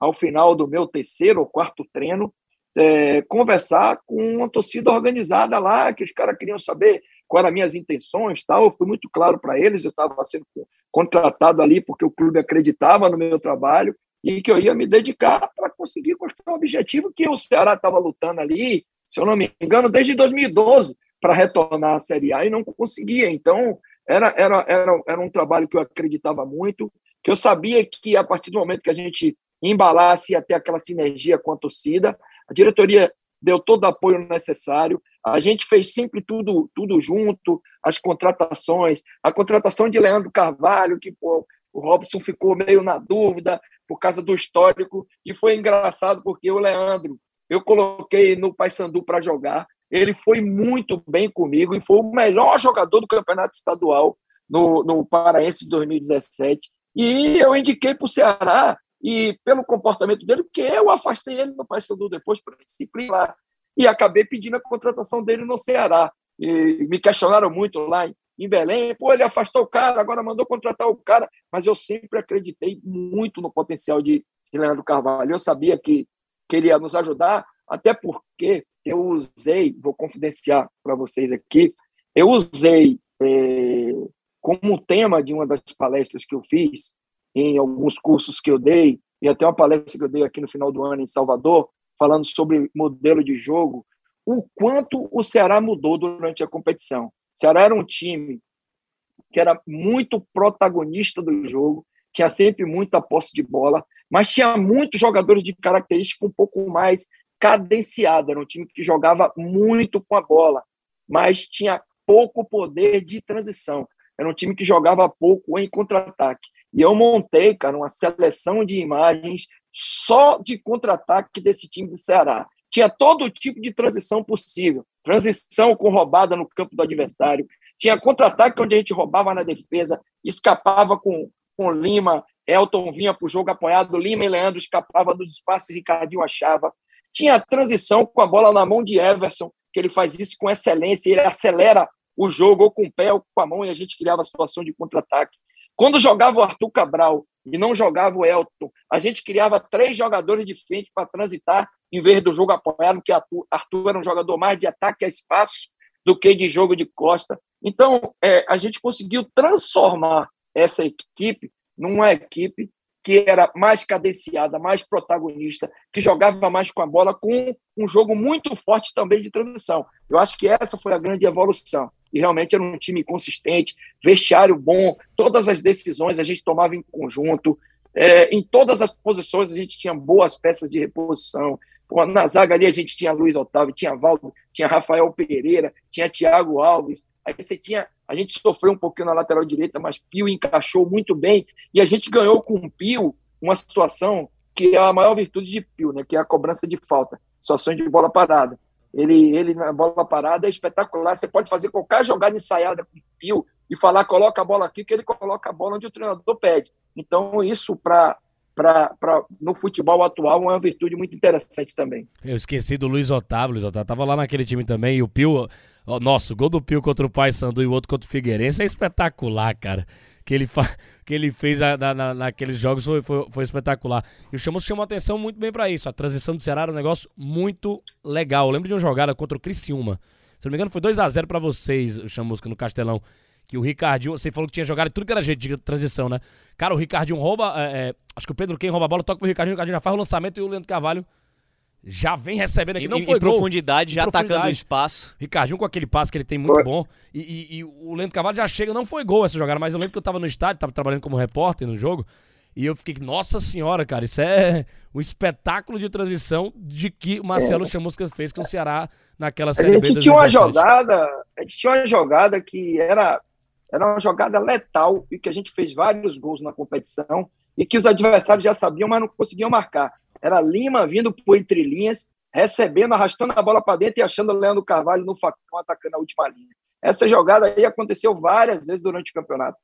ao final do meu terceiro ou quarto treino é, conversar com uma torcida organizada lá, que os caras queriam saber quais eram as minhas intenções, tal. Eu fui muito claro para eles, eu estava sendo contratado ali porque o clube acreditava no meu trabalho e que eu ia me dedicar para conseguir um objetivo que o Ceará estava lutando ali, se eu não me engano, desde 2012 para retornar à Série A e não conseguia. Então, era, era, era, era um trabalho que eu acreditava muito, que eu sabia que a partir do momento que a gente embalasse ter aquela sinergia com a torcida, a diretoria deu todo o apoio necessário. A gente fez sempre tudo, tudo junto, as contratações, a contratação de Leandro Carvalho, que pô, o Robson ficou meio na dúvida por causa do histórico, e foi engraçado porque o Leandro, eu coloquei no Paysandu para jogar, ele foi muito bem comigo e foi o melhor jogador do campeonato estadual no, no Paraense de 2017. E eu indiquei para o Ceará e pelo comportamento dele, que eu afastei ele no Paysandu depois para disciplinar e acabei pedindo a contratação dele no Ceará. E me questionaram muito lá em Belém, pô, ele afastou o cara, agora mandou contratar o cara, mas eu sempre acreditei muito no potencial de, de Leandro Carvalho. Eu sabia que, que ele ia nos ajudar, até porque eu usei, vou confidenciar para vocês aqui, eu usei é, como tema de uma das palestras que eu fiz, em alguns cursos que eu dei, e até uma palestra que eu dei aqui no final do ano em Salvador, falando sobre modelo de jogo, o quanto o Ceará mudou durante a competição. O Ceará era um time que era muito protagonista do jogo, tinha sempre muita posse de bola, mas tinha muitos jogadores de característica um pouco mais cadenciada. Era um time que jogava muito com a bola, mas tinha pouco poder de transição. Era um time que jogava pouco em contra-ataque. E eu montei, cara, uma seleção de imagens só de contra-ataque desse time do Ceará. Tinha todo tipo de transição possível. Transição com roubada no campo do adversário. Tinha contra-ataque onde a gente roubava na defesa, escapava com, com Lima, Elton vinha para o jogo apoiado, Lima e Leandro escapava dos espaços, Ricardinho achava. Tinha transição com a bola na mão de Everson, que ele faz isso com excelência, ele acelera o jogo ou com o pé ou com a mão e a gente criava a situação de contra-ataque. Quando jogava o Arthur Cabral e não jogava o Elton, a gente criava três jogadores de frente para transitar em vez do jogo apoiado, que Arthur, era um jogador mais de ataque a espaço do que de jogo de costa. Então, é, a gente conseguiu transformar essa equipe numa equipe que era mais cadenciada, mais protagonista, que jogava mais com a bola, com um jogo muito forte também de transição. Eu acho que essa foi a grande evolução e realmente era um time consistente, vestiário bom, todas as decisões a gente tomava em conjunto, é, em todas as posições a gente tinha boas peças de reposição. Na zaga ali a gente tinha Luiz Otávio, tinha Valdo, tinha Rafael Pereira, tinha Thiago Alves. Aí você tinha. A gente sofreu um pouquinho na lateral direita, mas Pio encaixou muito bem. E a gente ganhou com o Pio uma situação que é a maior virtude de Pio, né? que é a cobrança de falta. situações de bola parada. Ele, ele na bola parada é espetacular. Você pode fazer qualquer jogada ensaiada com o Pio e falar, coloca a bola aqui, que ele coloca a bola onde o treinador pede. Então, isso para Pra, pra, no futebol atual é uma virtude muito interessante também. Eu esqueci do Luiz Otávio, Luiz Otávio tava lá naquele time também, e o Pio, nossa, o gol do Pio contra o Paysandu e o outro contra o Figueirense é espetacular, cara. Que ele, [LAUGHS] que ele fez na, na, naqueles jogos foi, foi, foi, espetacular. E o Chamus chamou atenção muito bem para isso. A transição do Ceará era um negócio muito legal. Eu lembro de uma jogada contra o Criciúma. Se não me engano, foi 2 a 0 para vocês, o Chamusca, no Castelão que o Ricardinho, você falou que tinha jogado tudo que era jeito de transição, né? Cara, o Ricardinho rouba, é, é, acho que o Pedro quem rouba a bola, toca pro Ricardinho, o Ricardinho já faz o lançamento e o Leandro Carvalho já vem recebendo aqui. Não em, foi em profundidade, já profundidade. atacando o espaço. Ricardinho com aquele passe que ele tem muito bom. E, e, e, o Leandro Carvalho já chega, não foi gol essa jogada, mas eu lembro que eu tava no estádio, tava trabalhando como repórter no jogo. E eu fiquei, nossa senhora, cara, isso é um espetáculo de transição de que o Marcelo é. Chamusca fez com o Ceará naquela série A gente tinha uma jogada, a gente tinha uma jogada que era era uma jogada letal e que a gente fez vários gols na competição e que os adversários já sabiam, mas não conseguiam marcar. Era Lima vindo por entre linhas, recebendo, arrastando a bola para dentro e achando o Leandro Carvalho no facão atacando a última linha. Essa jogada aí aconteceu várias vezes durante o campeonato.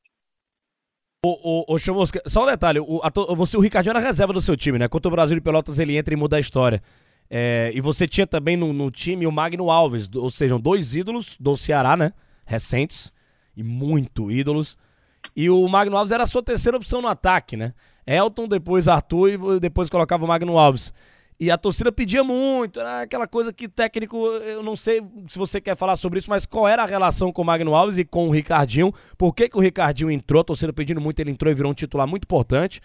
O, o, o só um detalhe, o, a, você, o Ricardinho era reserva do seu time, né? Contra o Brasil e Pelotas ele entra e muda a história. É, e você tinha também no, no time o Magno Alves, ou seja, dois ídolos do Ceará, né? Recentes e muito ídolos. E o Magno Alves era a sua terceira opção no ataque, né? Elton, depois Arthur e depois colocava o Magno Alves. E a torcida pedia muito, era aquela coisa que técnico, eu não sei se você quer falar sobre isso, mas qual era a relação com o Magno Alves e com o Ricardinho? Por que, que o Ricardinho entrou? A torcida pedindo muito, ele entrou e virou um titular muito importante.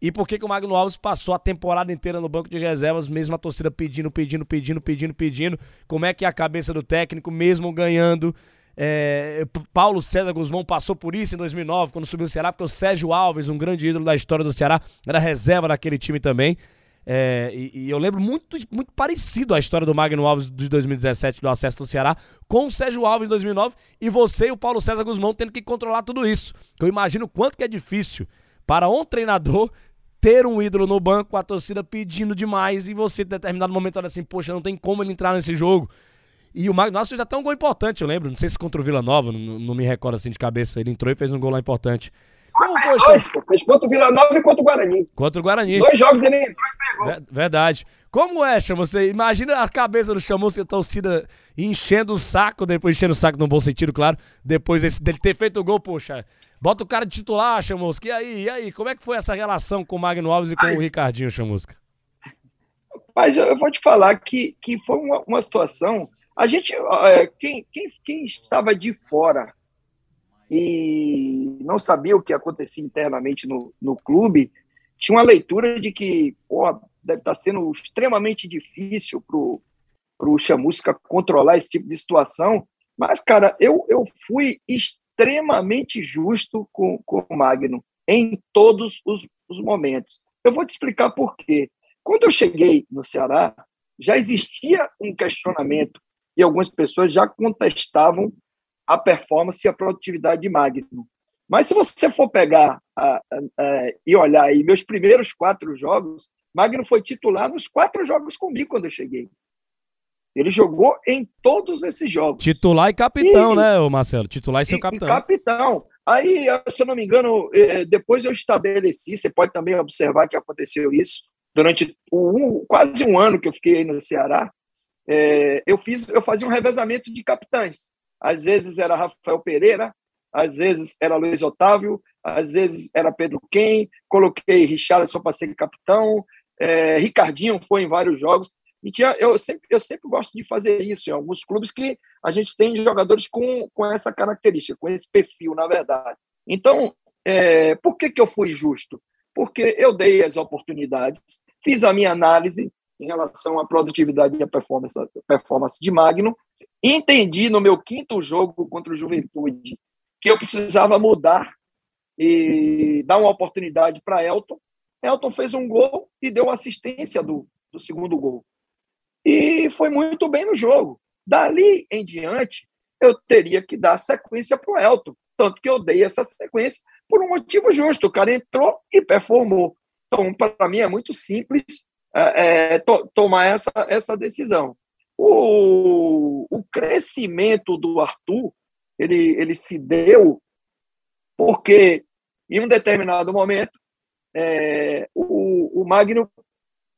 E por que, que o Magno Alves passou a temporada inteira no banco de reservas, mesmo a torcida pedindo, pedindo, pedindo, pedindo, pedindo? Como é que é a cabeça do técnico, mesmo ganhando? É, Paulo César Guzmão passou por isso em 2009, quando subiu o Ceará, porque o Sérgio Alves, um grande ídolo da história do Ceará, era reserva daquele time também. É, e, e, eu lembro muito, muito parecido a história do Magno Alves de 2017, do acesso do Ceará, com o Sérgio Alves de 2009 e você e o Paulo César Guzmão tendo que controlar tudo isso. Eu imagino quanto que é difícil para um treinador ter um ídolo no banco, a torcida pedindo demais e você, em determinado momento, olha assim: poxa, não tem como ele entrar nesse jogo. E o Magno fez até um gol importante, eu lembro. Não sei se contra o Vila Nova, não, não me recordo assim de cabeça. Ele entrou e fez um gol lá importante. Como foi, dois, fez contra o Vila Nova e contra o Guarani. Contra o Guarani. Dois jogos ele entrou e fez gol. Verdade. Como é, Chama? Você imagina a cabeça do Chamusca a torcida enchendo o saco, depois enchendo o saco no bom sentido, claro. Depois desse, dele ter feito o gol, poxa. Bota o cara de titular, Chamusca. E aí, e aí? Como é que foi essa relação com o Magno Alves e com Mas... o Ricardinho, Chamusca? Mas eu vou te falar que, que foi uma, uma situação a gente, é, quem, quem, quem estava de fora e não sabia o que acontecia internamente no, no clube, tinha uma leitura de que pô, deve estar sendo extremamente difícil para o Chamusca controlar esse tipo de situação. Mas, cara, eu, eu fui extremamente justo com, com o Magno em todos os, os momentos. Eu vou te explicar por quê. Quando eu cheguei no Ceará, já existia um questionamento e algumas pessoas já contestavam a performance e a produtividade de Magno. Mas se você for pegar a, a, a, e olhar aí meus primeiros quatro jogos, Magno foi titular nos quatro jogos comigo quando eu cheguei. Ele jogou em todos esses jogos. Titular e capitão, e, né, Marcelo? Titular e seu capitão. E capitão. Aí, se eu não me engano, é, depois eu estabeleci, você pode também observar que aconteceu isso, durante quase um ano que eu fiquei no Ceará, é, eu fiz, eu fazia um revezamento de capitães. Às vezes era Rafael Pereira, às vezes era Luiz Otávio, às vezes era Pedro Quem, coloquei Richardson para ser capitão, é, Ricardinho foi em vários jogos. E tinha, eu, sempre, eu sempre gosto de fazer isso em alguns clubes que a gente tem jogadores com, com essa característica, com esse perfil, na verdade. Então, é, por que, que eu fui justo? Porque eu dei as oportunidades, fiz a minha análise, em relação à produtividade e à performance, performance de Magno. Entendi no meu quinto jogo contra o Juventude que eu precisava mudar e dar uma oportunidade para Elton. Elton fez um gol e deu assistência do, do segundo gol. E foi muito bem no jogo. Dali em diante, eu teria que dar sequência para o Elton. Tanto que eu dei essa sequência por um motivo justo. O cara entrou e performou. Então, para mim, é muito simples é, é, to, tomar essa, essa decisão. O, o crescimento do Arthur ele, ele se deu porque, em um determinado momento, é, o, o Magno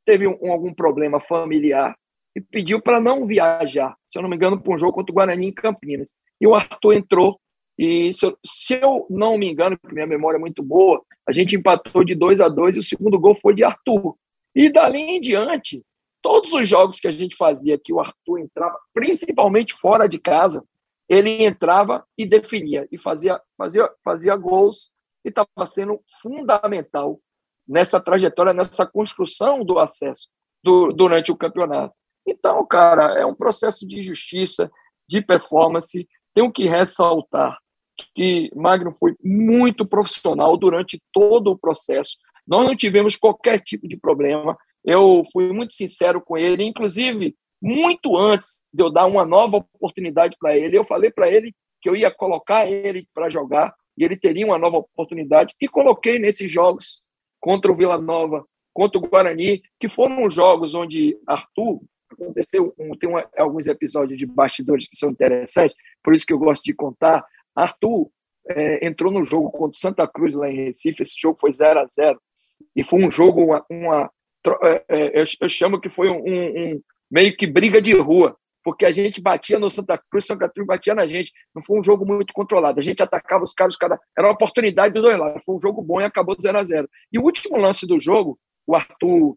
teve um, algum problema familiar e pediu para não viajar, se eu não me engano, para um jogo contra o Guarani em Campinas. E o Arthur entrou, e se eu, se eu não me engano, porque minha memória é muito boa, a gente empatou de 2 a 2 e o segundo gol foi de Arthur. E dali em diante, todos os jogos que a gente fazia, que o Arthur entrava, principalmente fora de casa, ele entrava e definia, e fazia, fazia, fazia gols, e estava sendo fundamental nessa trajetória, nessa construção do acesso do, durante o campeonato. Então, cara, é um processo de justiça, de performance. Tenho que ressaltar que Magno foi muito profissional durante todo o processo. Nós não tivemos qualquer tipo de problema. Eu fui muito sincero com ele, inclusive muito antes de eu dar uma nova oportunidade para ele. Eu falei para ele que eu ia colocar ele para jogar e ele teria uma nova oportunidade e coloquei nesses jogos contra o Vila Nova, contra o Guarani, que foram jogos onde Arthur aconteceu, tem uma, alguns episódios de bastidores que são interessantes, por isso que eu gosto de contar. Arthur é, entrou no jogo contra Santa Cruz lá em Recife, esse jogo foi 0 a 0 e foi um jogo, uma, uma é, é, eu, eu, chamo que foi um, um, meio que briga de rua, porque a gente batia no Santa Cruz, Santa Cruz batia na gente. Não foi um jogo muito controlado. A gente atacava os caras, caras. Era uma oportunidade dos dois lados. Foi um jogo bom e acabou 0 a 0 E o último lance do jogo, o Arthur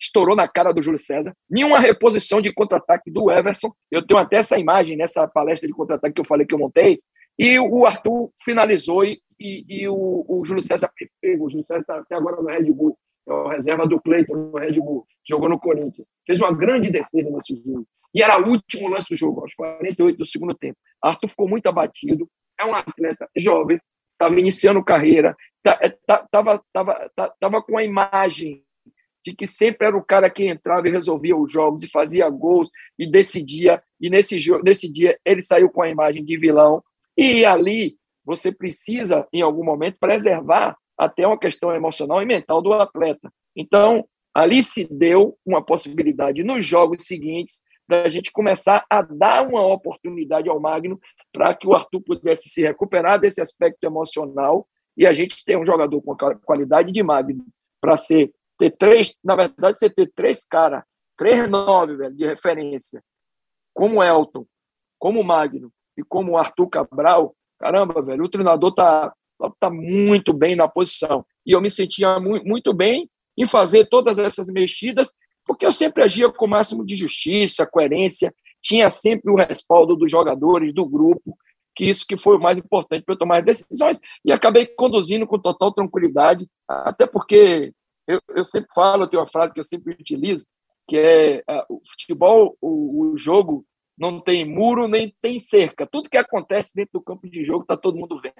estourou na cara do Júlio César. Nenhuma reposição de contra-ataque do Everson. Eu tenho até essa imagem nessa palestra de contra-ataque que eu falei que eu montei. E o Arthur finalizou e, e, e o, o, Júlio César pegou. O Júlio César está até agora no Red Bull. É o reserva do Cleiton no Red Bull. Jogou no Corinthians. Fez uma grande defesa nesse jogo. E era o último lance do jogo, aos 48 do segundo tempo. Arthur ficou muito abatido. É um atleta jovem, estava iniciando carreira, estava é, tava com a imagem de que sempre era o cara que entrava e resolvia os jogos e fazia gols e decidia. E nesse, nesse dia ele saiu com a imagem de vilão. E ali você precisa, em algum momento, preservar até uma questão emocional e mental do atleta. Então, ali se deu uma possibilidade nos jogos seguintes da gente começar a dar uma oportunidade ao Magno para que o Arthur pudesse se recuperar desse aspecto emocional e a gente ter um jogador com a qualidade de Magno para ser ter três, na verdade, você ter três caras, três nove, velho, de referência, como Elton, como Magno e como Arthur Cabral, caramba, velho, o treinador tá, tá muito bem na posição. E eu me sentia muito, bem em fazer todas essas mexidas, porque eu sempre agia com o máximo de justiça, coerência, tinha sempre o respaldo dos jogadores, do grupo, que isso que foi o mais importante para eu tomar decisões, e acabei conduzindo com total tranquilidade, até porque eu, eu sempre falo, eu tenho uma frase que eu sempre utilizo, que é uh, o futebol, o, o, jogo não tem muro nem tem cerca. Tudo que acontece dentro do campo de jogo está todo mundo vendo.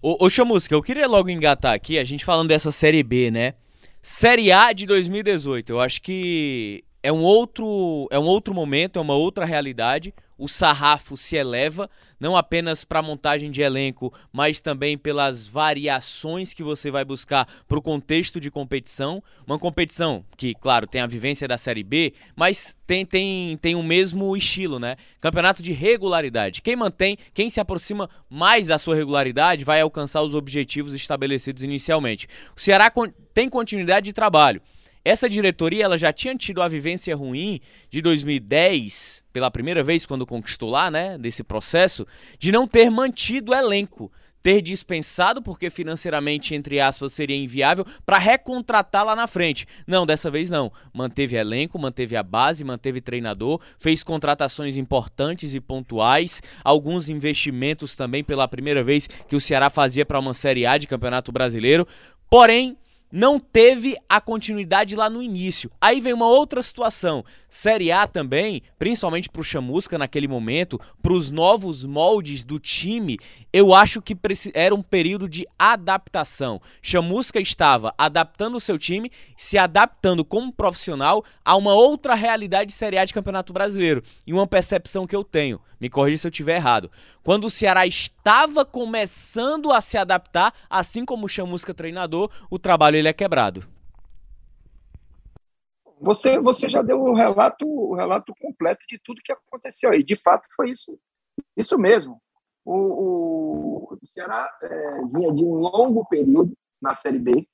Ô, ô Chamusca, eu queria logo engatar aqui, a gente falando dessa Série B, né? Série A de 2018, eu acho que é um outro, é um outro momento, é uma outra realidade o sarrafo se eleva, não apenas para a montagem de elenco, mas também pelas variações que você vai buscar para o contexto de competição. Uma competição que, claro, tem a vivência da Série B, mas tem, tem, tem o mesmo estilo, né? Campeonato de regularidade. Quem mantém, quem se aproxima mais da sua regularidade vai alcançar os objetivos estabelecidos inicialmente. O Ceará tem continuidade de trabalho. Essa diretoria ela já tinha tido a vivência ruim de 2010, pela primeira vez quando conquistou lá, né, desse processo, de não ter mantido o elenco, ter dispensado porque financeiramente entre aspas seria inviável para recontratar lá na frente. Não, dessa vez não. Manteve elenco, manteve a base, manteve treinador, fez contratações importantes e pontuais, alguns investimentos também pela primeira vez que o Ceará fazia para uma Série A de Campeonato Brasileiro. Porém, não teve a continuidade lá no início. Aí vem uma outra situação. Série A também, principalmente para o Chamusca naquele momento, para os novos moldes do time, eu acho que era um período de adaptação. Chamusca estava adaptando o seu time, se adaptando como profissional a uma outra realidade de Série A de Campeonato Brasileiro. E uma percepção que eu tenho, me corrija se eu estiver errado. Quando o Ceará estava começando a se adaptar, assim como o Chamusca treinador, o trabalho ele é quebrado. você, você já deu o relato, o relato completo de tudo que aconteceu aí. De fato, foi isso, isso mesmo. O, o, o Ceará é, vinha de um longo período na Série B.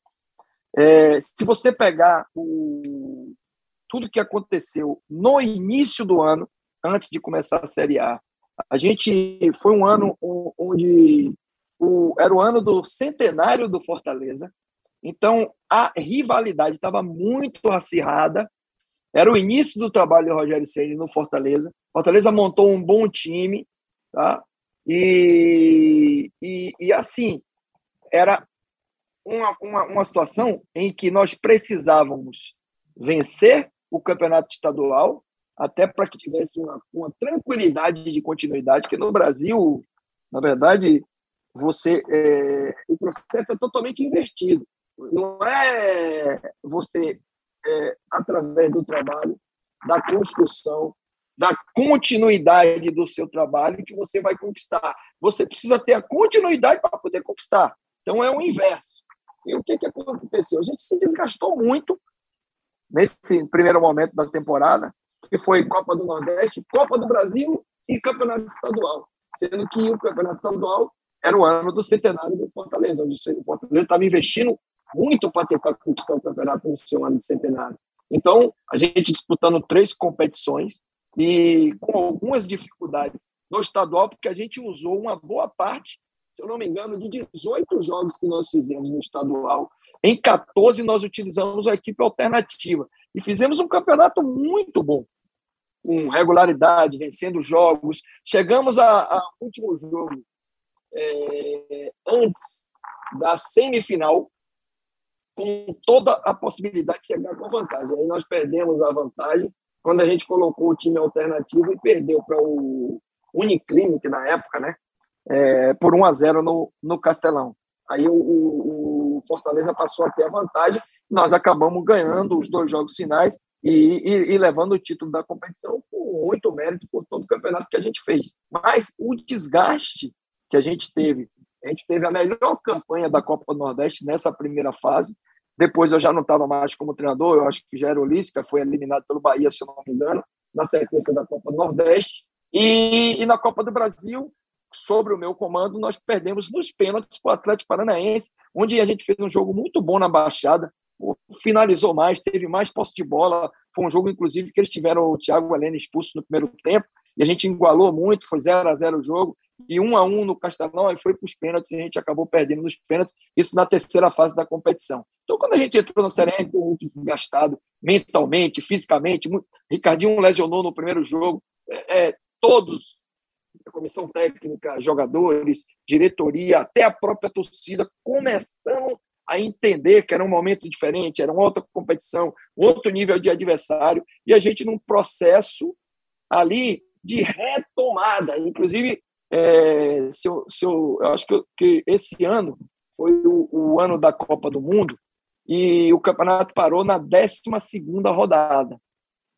É, se você pegar o, tudo que aconteceu no início do ano, antes de começar a Série A, a gente foi um ano onde o, era o ano do centenário do Fortaleza. Então, a rivalidade estava muito acirrada. Era o início do trabalho do Rogério Ceni no Fortaleza. Fortaleza montou um bom time, tá? E, e, e assim, era uma, uma, uma situação em que nós precisávamos vencer o campeonato estadual, até para que tivesse uma, uma tranquilidade de continuidade, que no Brasil, na verdade, você é, o processo é totalmente invertido. Não é você, é, através do trabalho, da construção, da continuidade do seu trabalho que você vai conquistar. Você precisa ter a continuidade para poder conquistar. Então é o inverso. E o que, que aconteceu? A gente se desgastou muito nesse primeiro momento da temporada, que foi Copa do Nordeste, Copa do Brasil e Campeonato Estadual. Sendo que o Campeonato Estadual era o ano do centenário do Fortaleza, onde o Fortaleza estava investindo muito para tentar conquistar o campeonato no seu ano de centenário. Então, a gente disputando três competições e com algumas dificuldades no estadual, porque a gente usou uma boa parte, se eu não me engano, de 18 jogos que nós fizemos no estadual. Em 14, nós utilizamos a equipe alternativa e fizemos um campeonato muito bom, com regularidade, vencendo jogos. Chegamos ao último jogo é, antes da semifinal, com toda a possibilidade de chegar com vantagem. Aí nós perdemos a vantagem quando a gente colocou o time alternativo e perdeu para o Uniclinic na época, né? É, por 1 a 0 no, no Castelão. Aí o, o, Fortaleza passou a ter a vantagem, nós acabamos ganhando os dois jogos finais e, e, e, levando o título da competição com muito mérito por todo o campeonato que a gente fez. Mas o desgaste que a gente teve. A gente teve a melhor campanha da Copa do Nordeste nessa primeira fase. Depois eu já não estava mais como treinador, eu acho que já era o Lisca, foi eliminado pelo Bahia, se eu não me engano, na sequência da Copa do Nordeste. E, e na Copa do Brasil, sobre o meu comando, nós perdemos nos pênaltis para o Atlético Paranaense, onde a gente fez um jogo muito bom na Baixada, finalizou mais, teve mais posse de bola. Foi um jogo, inclusive, que eles tiveram o Thiago Helena expulso no primeiro tempo, e a gente igualou muito, foi 0 a 0 o jogo. E um a um no Castelão, aí foi para os pênaltis e a gente acabou perdendo nos pênaltis, isso na terceira fase da competição. Então, quando a gente entrou no Serena, muito desgastado mentalmente, fisicamente, muito... Ricardinho lesionou no primeiro jogo, é, é, todos, a comissão técnica, jogadores, diretoria, até a própria torcida, começando a entender que era um momento diferente, era uma outra competição, outro nível de adversário, e a gente num processo ali de retomada. Inclusive, é, se eu, se eu, eu acho que, que, esse ano foi o, o, ano da Copa do Mundo e o campeonato parou na 12 rodada.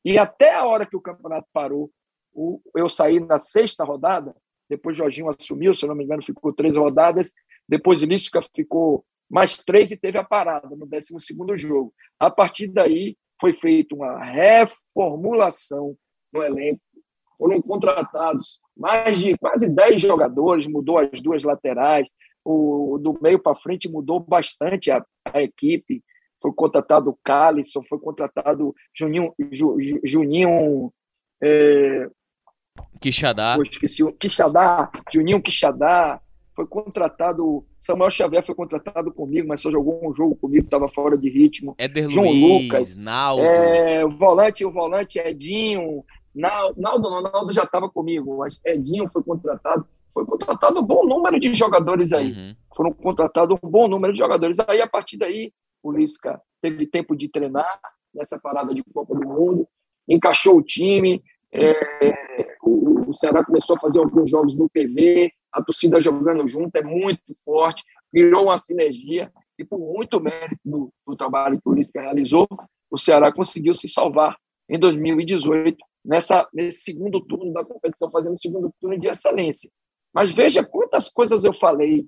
E até a hora que o campeonato parou, o, eu saí na sexta rodada, depois Jorginho assumiu, se não me engano, ficou três rodadas, depois Lística ficou mais três e teve a parada no 12 jogo. A partir daí, foi feita uma reformulação no elenco, foram contratados mais de quase 10 jogadores, mudou as duas laterais, o, do meio para frente mudou bastante a, a, equipe. Foi contratado o Calisson, foi contratado Juninho, Ju, Juninho é, Quixadá. esqueci Quixadá, Juninho Quixadá. Foi contratado, Samuel Xavier foi contratado comigo, mas só jogou um jogo comigo, estava fora de ritmo. Éder João Luiz, Lucas, Naldo. É, o volante, o volante Edinho, Naldo, Naldo já estava comigo, mas Edinho foi contratado. Foi contratado um bom número de jogadores aí. Uhum. Foram contratados um bom número de jogadores. Aí, a partir daí, o Lisca teve tempo de treinar nessa parada de Copa do Mundo, encaixou o time. É, o, o Ceará começou a fazer alguns jogos no PV, a torcida jogando junto, é muito forte, criou uma sinergia e por muito mérito do, do trabalho que o Lisca realizou, o Ceará conseguiu se salvar em 2018 nessa, nesse segundo turno da competição, fazendo o segundo turno de excelência. Mas veja quantas coisas eu falei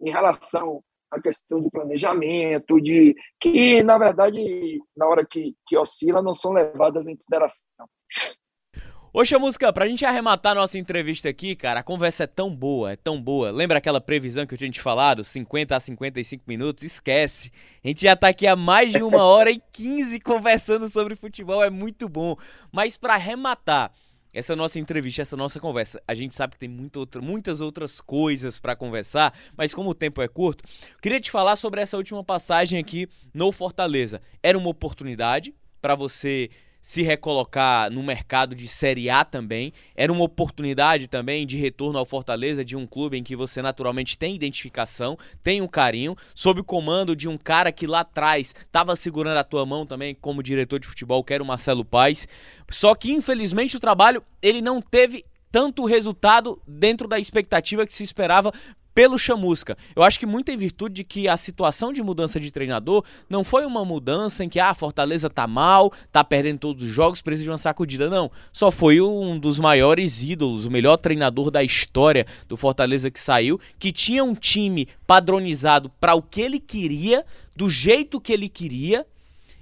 em relação a questão de planejamento, de que, na verdade, na hora que, que oscila, não são levadas em consideração. Ô Chamusca, pra gente arrematar nossa entrevista aqui, cara, a conversa é tão boa, é tão boa. Lembra aquela previsão que eu tinha te falado? 50 a 55 minutos? Esquece. A gente já tá aqui há mais de uma hora e 15 [LAUGHS] conversando sobre futebol, é muito bom. Mas para arrematar essa nossa entrevista, essa nossa conversa, a gente sabe que tem muito muitas outras coisas para conversar, mas como o tempo é curto, queria te falar sobre essa última passagem aqui no Fortaleza. Era uma oportunidade para você se recolocar no mercado de Série A também. Era uma oportunidade também de retorno ao Fortaleza de um clube em que você naturalmente tem identificação, tem um carinho, sob o comando de um cara que lá atrás estava segurando a tua mão também como diretor de futebol, que era o Marcelo Paes. Só que infelizmente o trabalho ele não teve tanto resultado dentro da expectativa que se esperava pelo Chamusca. Eu acho que muito em virtude de que a situação de mudança de treinador não foi uma mudança em que ah, a Fortaleza tá mal, tá perdendo todos os jogos, precisa de uma sacudida, não. Só foi um dos maiores ídolos, o melhor treinador da história do Fortaleza que saiu, que tinha um time padronizado para o que ele queria, do jeito que ele queria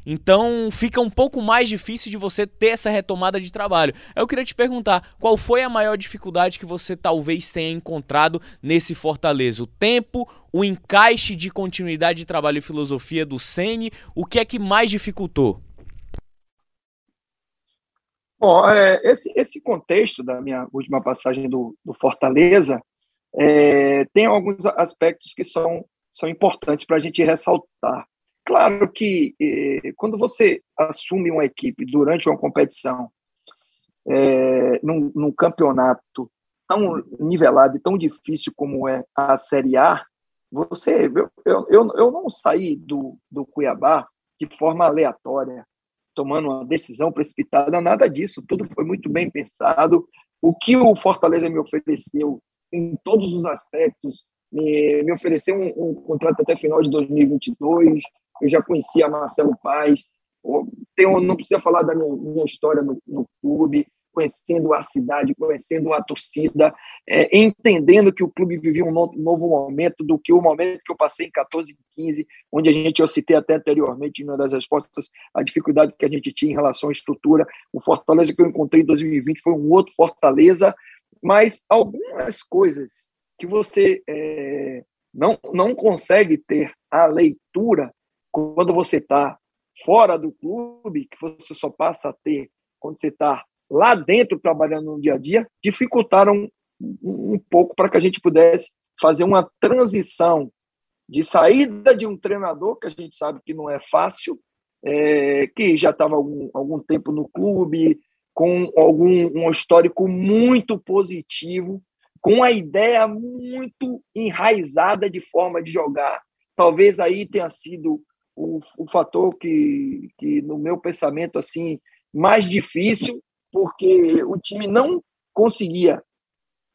então fica um pouco mais difícil de você ter essa retomada de trabalho. Eu queria te perguntar, qual foi a maior dificuldade que você talvez tenha encontrado nesse Fortaleza? O tempo, o encaixe de continuidade de trabalho e filosofia do Sene, o que é que mais dificultou? Bom, é, esse, esse contexto da minha última passagem do, do Fortaleza é, tem alguns aspectos que são, são importantes para a gente ressaltar. Claro que eh, quando você assume uma equipe durante uma competição, eh, num, num, campeonato tão nivelado e tão difícil como é a Série A, você, eu, eu, eu não saí do, do Cuiabá de forma aleatória, tomando uma decisão precipitada, nada disso, tudo foi muito bem pensado. O que o Fortaleza me ofereceu em todos os aspectos, me, me ofereceu um, um contrato até final de 2022, eu já conhecia Marcelo Paz, não precisa falar da minha, minha história no, no, clube, conhecendo a cidade, conhecendo a torcida, é, entendendo que o clube vivia um novo, novo momento do que o momento que eu passei em 14 e 15, onde a gente, eu citei até anteriormente, em uma das respostas, a dificuldade que a gente tinha em relação à estrutura. O Fortaleza que eu encontrei em 2020 foi um outro Fortaleza, mas algumas coisas que você é, não, não consegue ter a leitura quando você está fora do clube, que você só passa a ter quando você está lá dentro trabalhando no dia a dia, dificultaram um, um pouco para que a gente pudesse fazer uma transição de saída de um treinador, que a gente sabe que não é fácil, é, que já estava algum, algum tempo no clube, com algum um histórico muito positivo, com a ideia muito enraizada de forma de jogar. Talvez aí tenha sido o, o fator que, que, no meu pensamento, assim, mais difícil, porque o time não conseguia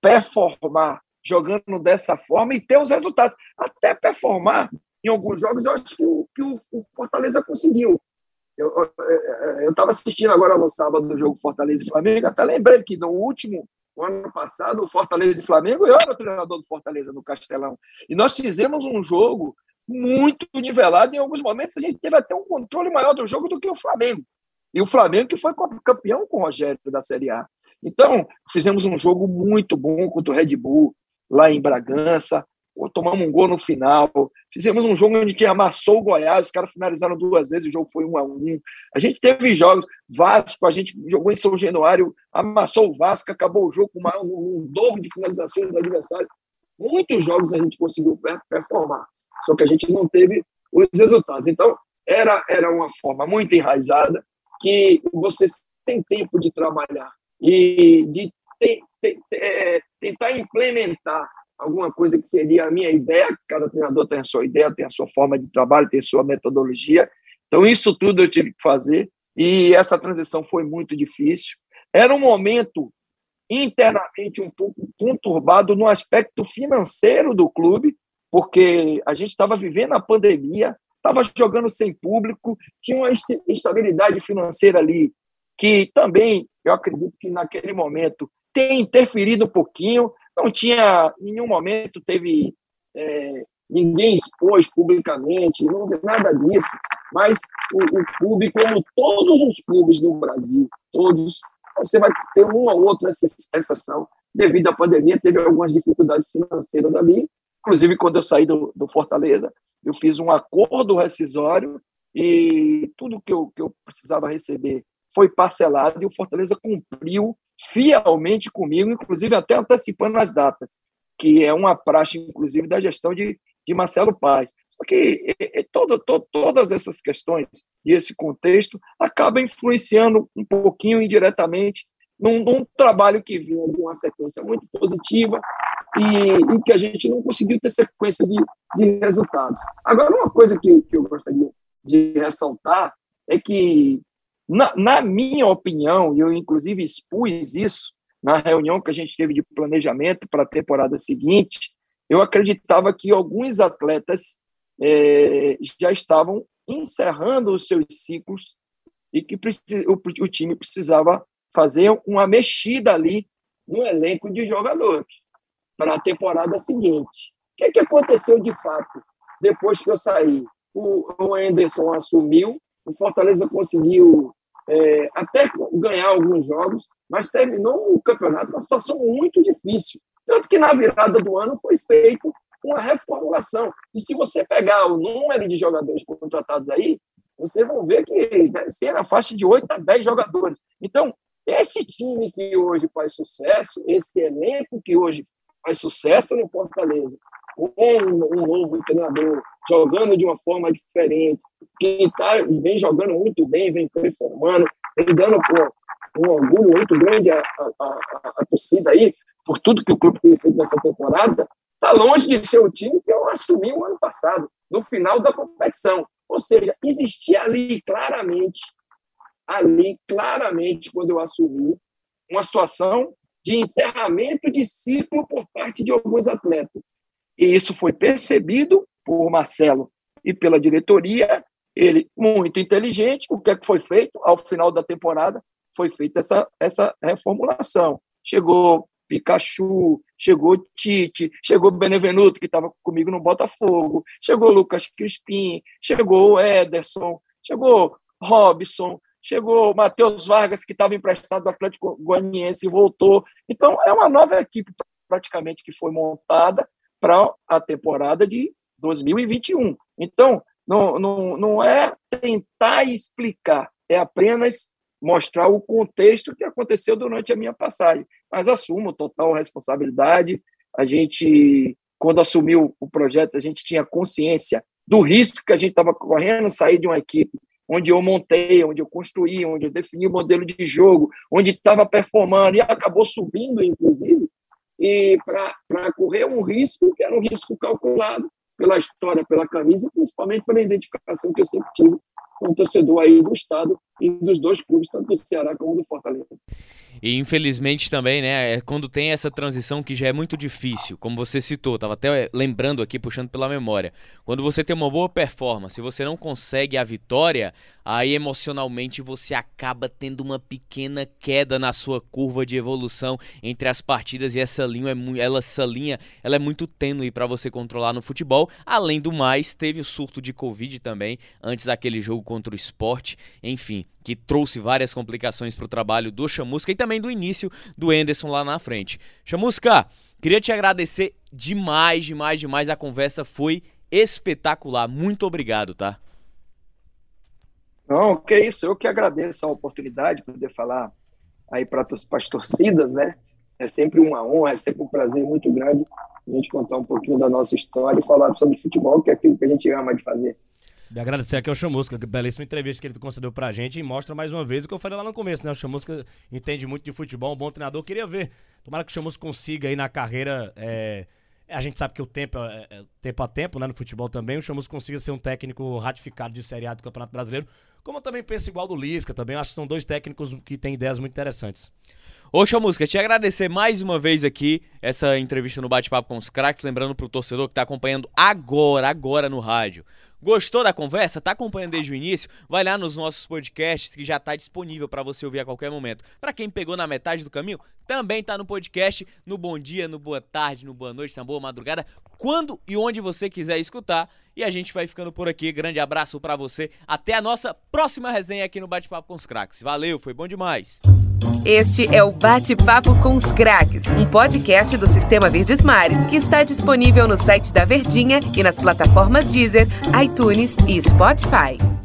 performar jogando dessa forma e ter os resultados. Até performar em alguns jogos, eu acho que o, que o, o Fortaleza conseguiu. Eu estava assistindo agora no sábado o jogo Fortaleza e Flamengo, até lembrei que no último, no ano passado, o Fortaleza e Flamengo, eu era o treinador do Fortaleza no Castelão. E nós fizemos um jogo muito nivelado. Em alguns momentos, a gente teve até um controle maior do jogo do que o Flamengo. E o Flamengo que foi campeão com o Rogério da Série A. Então, fizemos um jogo muito bom contra o Red Bull, lá em Bragança. Tomamos um gol no final. Fizemos um jogo onde amassou o Goiás, os caras finalizaram duas vezes, o jogo foi um a um. A gente teve jogos, Vasco, a gente jogou em São Januário, amassou o Vasco, acabou o jogo com um, um dobro de finalizações do adversário. Muitos jogos a gente conseguiu performar só que a gente não teve os resultados. Então, era, era uma forma muito enraizada que você tem tempo de trabalhar e de te, te, te, é, tentar implementar alguma coisa que seria a minha ideia, cada treinador tem a sua ideia, tem a sua forma de trabalho, tem a sua metodologia. Então, isso tudo eu tive que fazer e essa transição foi muito difícil. Era um momento internamente um pouco conturbado no aspecto financeiro do clube, porque a gente estava vivendo a pandemia, estava jogando sem público, tinha uma instabilidade financeira ali, que também, eu acredito que naquele momento tem interferido um pouquinho, não tinha, em nenhum momento teve é, ninguém expôs publicamente, não nada disso, mas o, o clube, como todos os clubes no Brasil, todos, você vai ter uma ou outra exceção, devido à pandemia, teve algumas dificuldades financeiras ali, inclusive quando eu saí do, do Fortaleza, eu fiz um acordo rescisório e tudo que eu, que eu precisava receber foi parcelado e o Fortaleza cumpriu fielmente comigo, inclusive até antecipando as datas, que é uma praxe, inclusive, da gestão de, de Marcelo Paz. Só que é, todo, todo, todas essas questões e esse contexto acabam influenciando um pouquinho indiretamente num, num, trabalho que vinha de uma sequência muito positiva e, e que a gente não conseguiu ter sequência de, de resultados. Agora, uma coisa que, que eu gostaria de ressaltar é que, na, na minha opinião, e eu inclusive expus isso na reunião que a gente teve de planejamento para a temporada seguinte, eu acreditava que alguns atletas é, já estavam encerrando os seus ciclos e que o, o time precisava fazer uma mexida ali no elenco de jogadores para a temporada seguinte. O que, é que aconteceu de fato depois que eu saí? O, Anderson assumiu, o Fortaleza conseguiu é, até ganhar alguns jogos, mas terminou o campeonato numa situação muito difícil. Tanto que na virada do ano foi feito uma reformulação. E se você pegar o número de jogadores contratados aí, você vai ver que deve ser na faixa de 8 a 10 jogadores. Então, esse time que hoje faz sucesso, esse elenco que hoje faz sucesso no Fortaleza, com um novo treinador, jogando de uma forma diferente, que tá, vem jogando muito bem, vem performando, vem dando um orgulho muito grande à, a torcida aí, por tudo que o clube tem feito nessa temporada, está longe de ser o time que eu assumi o ano passado, no final da competição. Ou seja, existia ali claramente, ali claramente, quando eu assumi, uma situação de encerramento de ciclo por parte de alguns atletas. E isso foi percebido por Marcelo e pela diretoria. Ele, muito inteligente, o que, é que foi feito ao final da temporada? Foi feita essa, essa reformulação. Chegou Pikachu, chegou Tite, chegou Benevenuto, que estava comigo no Botafogo, chegou Lucas Crispim, chegou Ederson, chegou Robson, chegou Matheus Vargas, que estava emprestado do Atlético Goianiense voltou. Então, é uma nova equipe praticamente que foi montada para a temporada de 2021. Então, não, não, não é tentar explicar, é apenas mostrar o contexto que aconteceu durante a minha passagem. Mas assumo total responsabilidade. A gente, quando assumiu o projeto, a gente tinha consciência do risco que a gente estava correndo, sair de uma equipe onde eu montei, onde eu construí, onde eu defini o modelo de jogo, onde estava performando e acabou subindo, inclusive, e para correr um risco que era um risco calculado pela história, pela camisa, principalmente pela identificação que eu sempre tive com o torcedor aí do Estado e dos dois clubes, tanto do Ceará como do Fortaleza. E infelizmente também, né, é quando tem essa transição que já é muito difícil, como você citou, tava até lembrando aqui, puxando pela memória. Quando você tem uma boa performance, se você não consegue a vitória, aí emocionalmente você acaba tendo uma pequena queda na sua curva de evolução entre as partidas e essa linha é ela, essa linha ela é muito tênue para você controlar no futebol. Além do mais, teve o surto de Covid também, antes daquele jogo contra o esporte, enfim que trouxe várias complicações para o trabalho do Chamusca e também do início do Enderson lá na frente. Chamusca, queria te agradecer demais, demais, demais. A conversa foi espetacular. Muito obrigado, tá? Não, que isso. Eu que agradeço a oportunidade de poder falar aí para as torcidas, né? É sempre uma honra, é sempre um prazer muito grande a gente contar um pouquinho da nossa história e falar sobre futebol, que é aquilo que a gente ama de fazer. De agradecer aqui ao Chamusca, que belíssima entrevista que ele concedeu pra gente e mostra mais uma vez o que eu falei lá no começo, né? O Chamusca entende muito de futebol, um bom treinador. Queria ver, tomara que o Chamusca consiga aí na carreira. É... A gente sabe que o tempo é, é tempo a tempo, né? No futebol também. O Chamusca consiga ser um técnico ratificado de Série A do Campeonato Brasileiro. Como eu também penso igual do Lisca também. Acho que são dois técnicos que têm ideias muito interessantes. Ô, Chamusca, te agradecer mais uma vez aqui essa entrevista no Bate-Papo com os Craques. Lembrando pro torcedor que tá acompanhando agora, agora no rádio. Gostou da conversa? Tá acompanhando desde o início? Vai lá nos nossos podcasts que já tá disponível para você ouvir a qualquer momento. Para quem pegou na metade do caminho, também tá no podcast, no bom dia, no boa tarde, no boa noite, na boa madrugada, quando e onde você quiser escutar. E a gente vai ficando por aqui. Grande abraço para você. Até a nossa próxima resenha aqui no Bate-Papo com os Craques. Valeu, foi bom demais. Este é o Bate-Papo com os Craques, um podcast do Sistema Verdes Mares que está disponível no site da Verdinha e nas plataformas Deezer, iTunes e Spotify.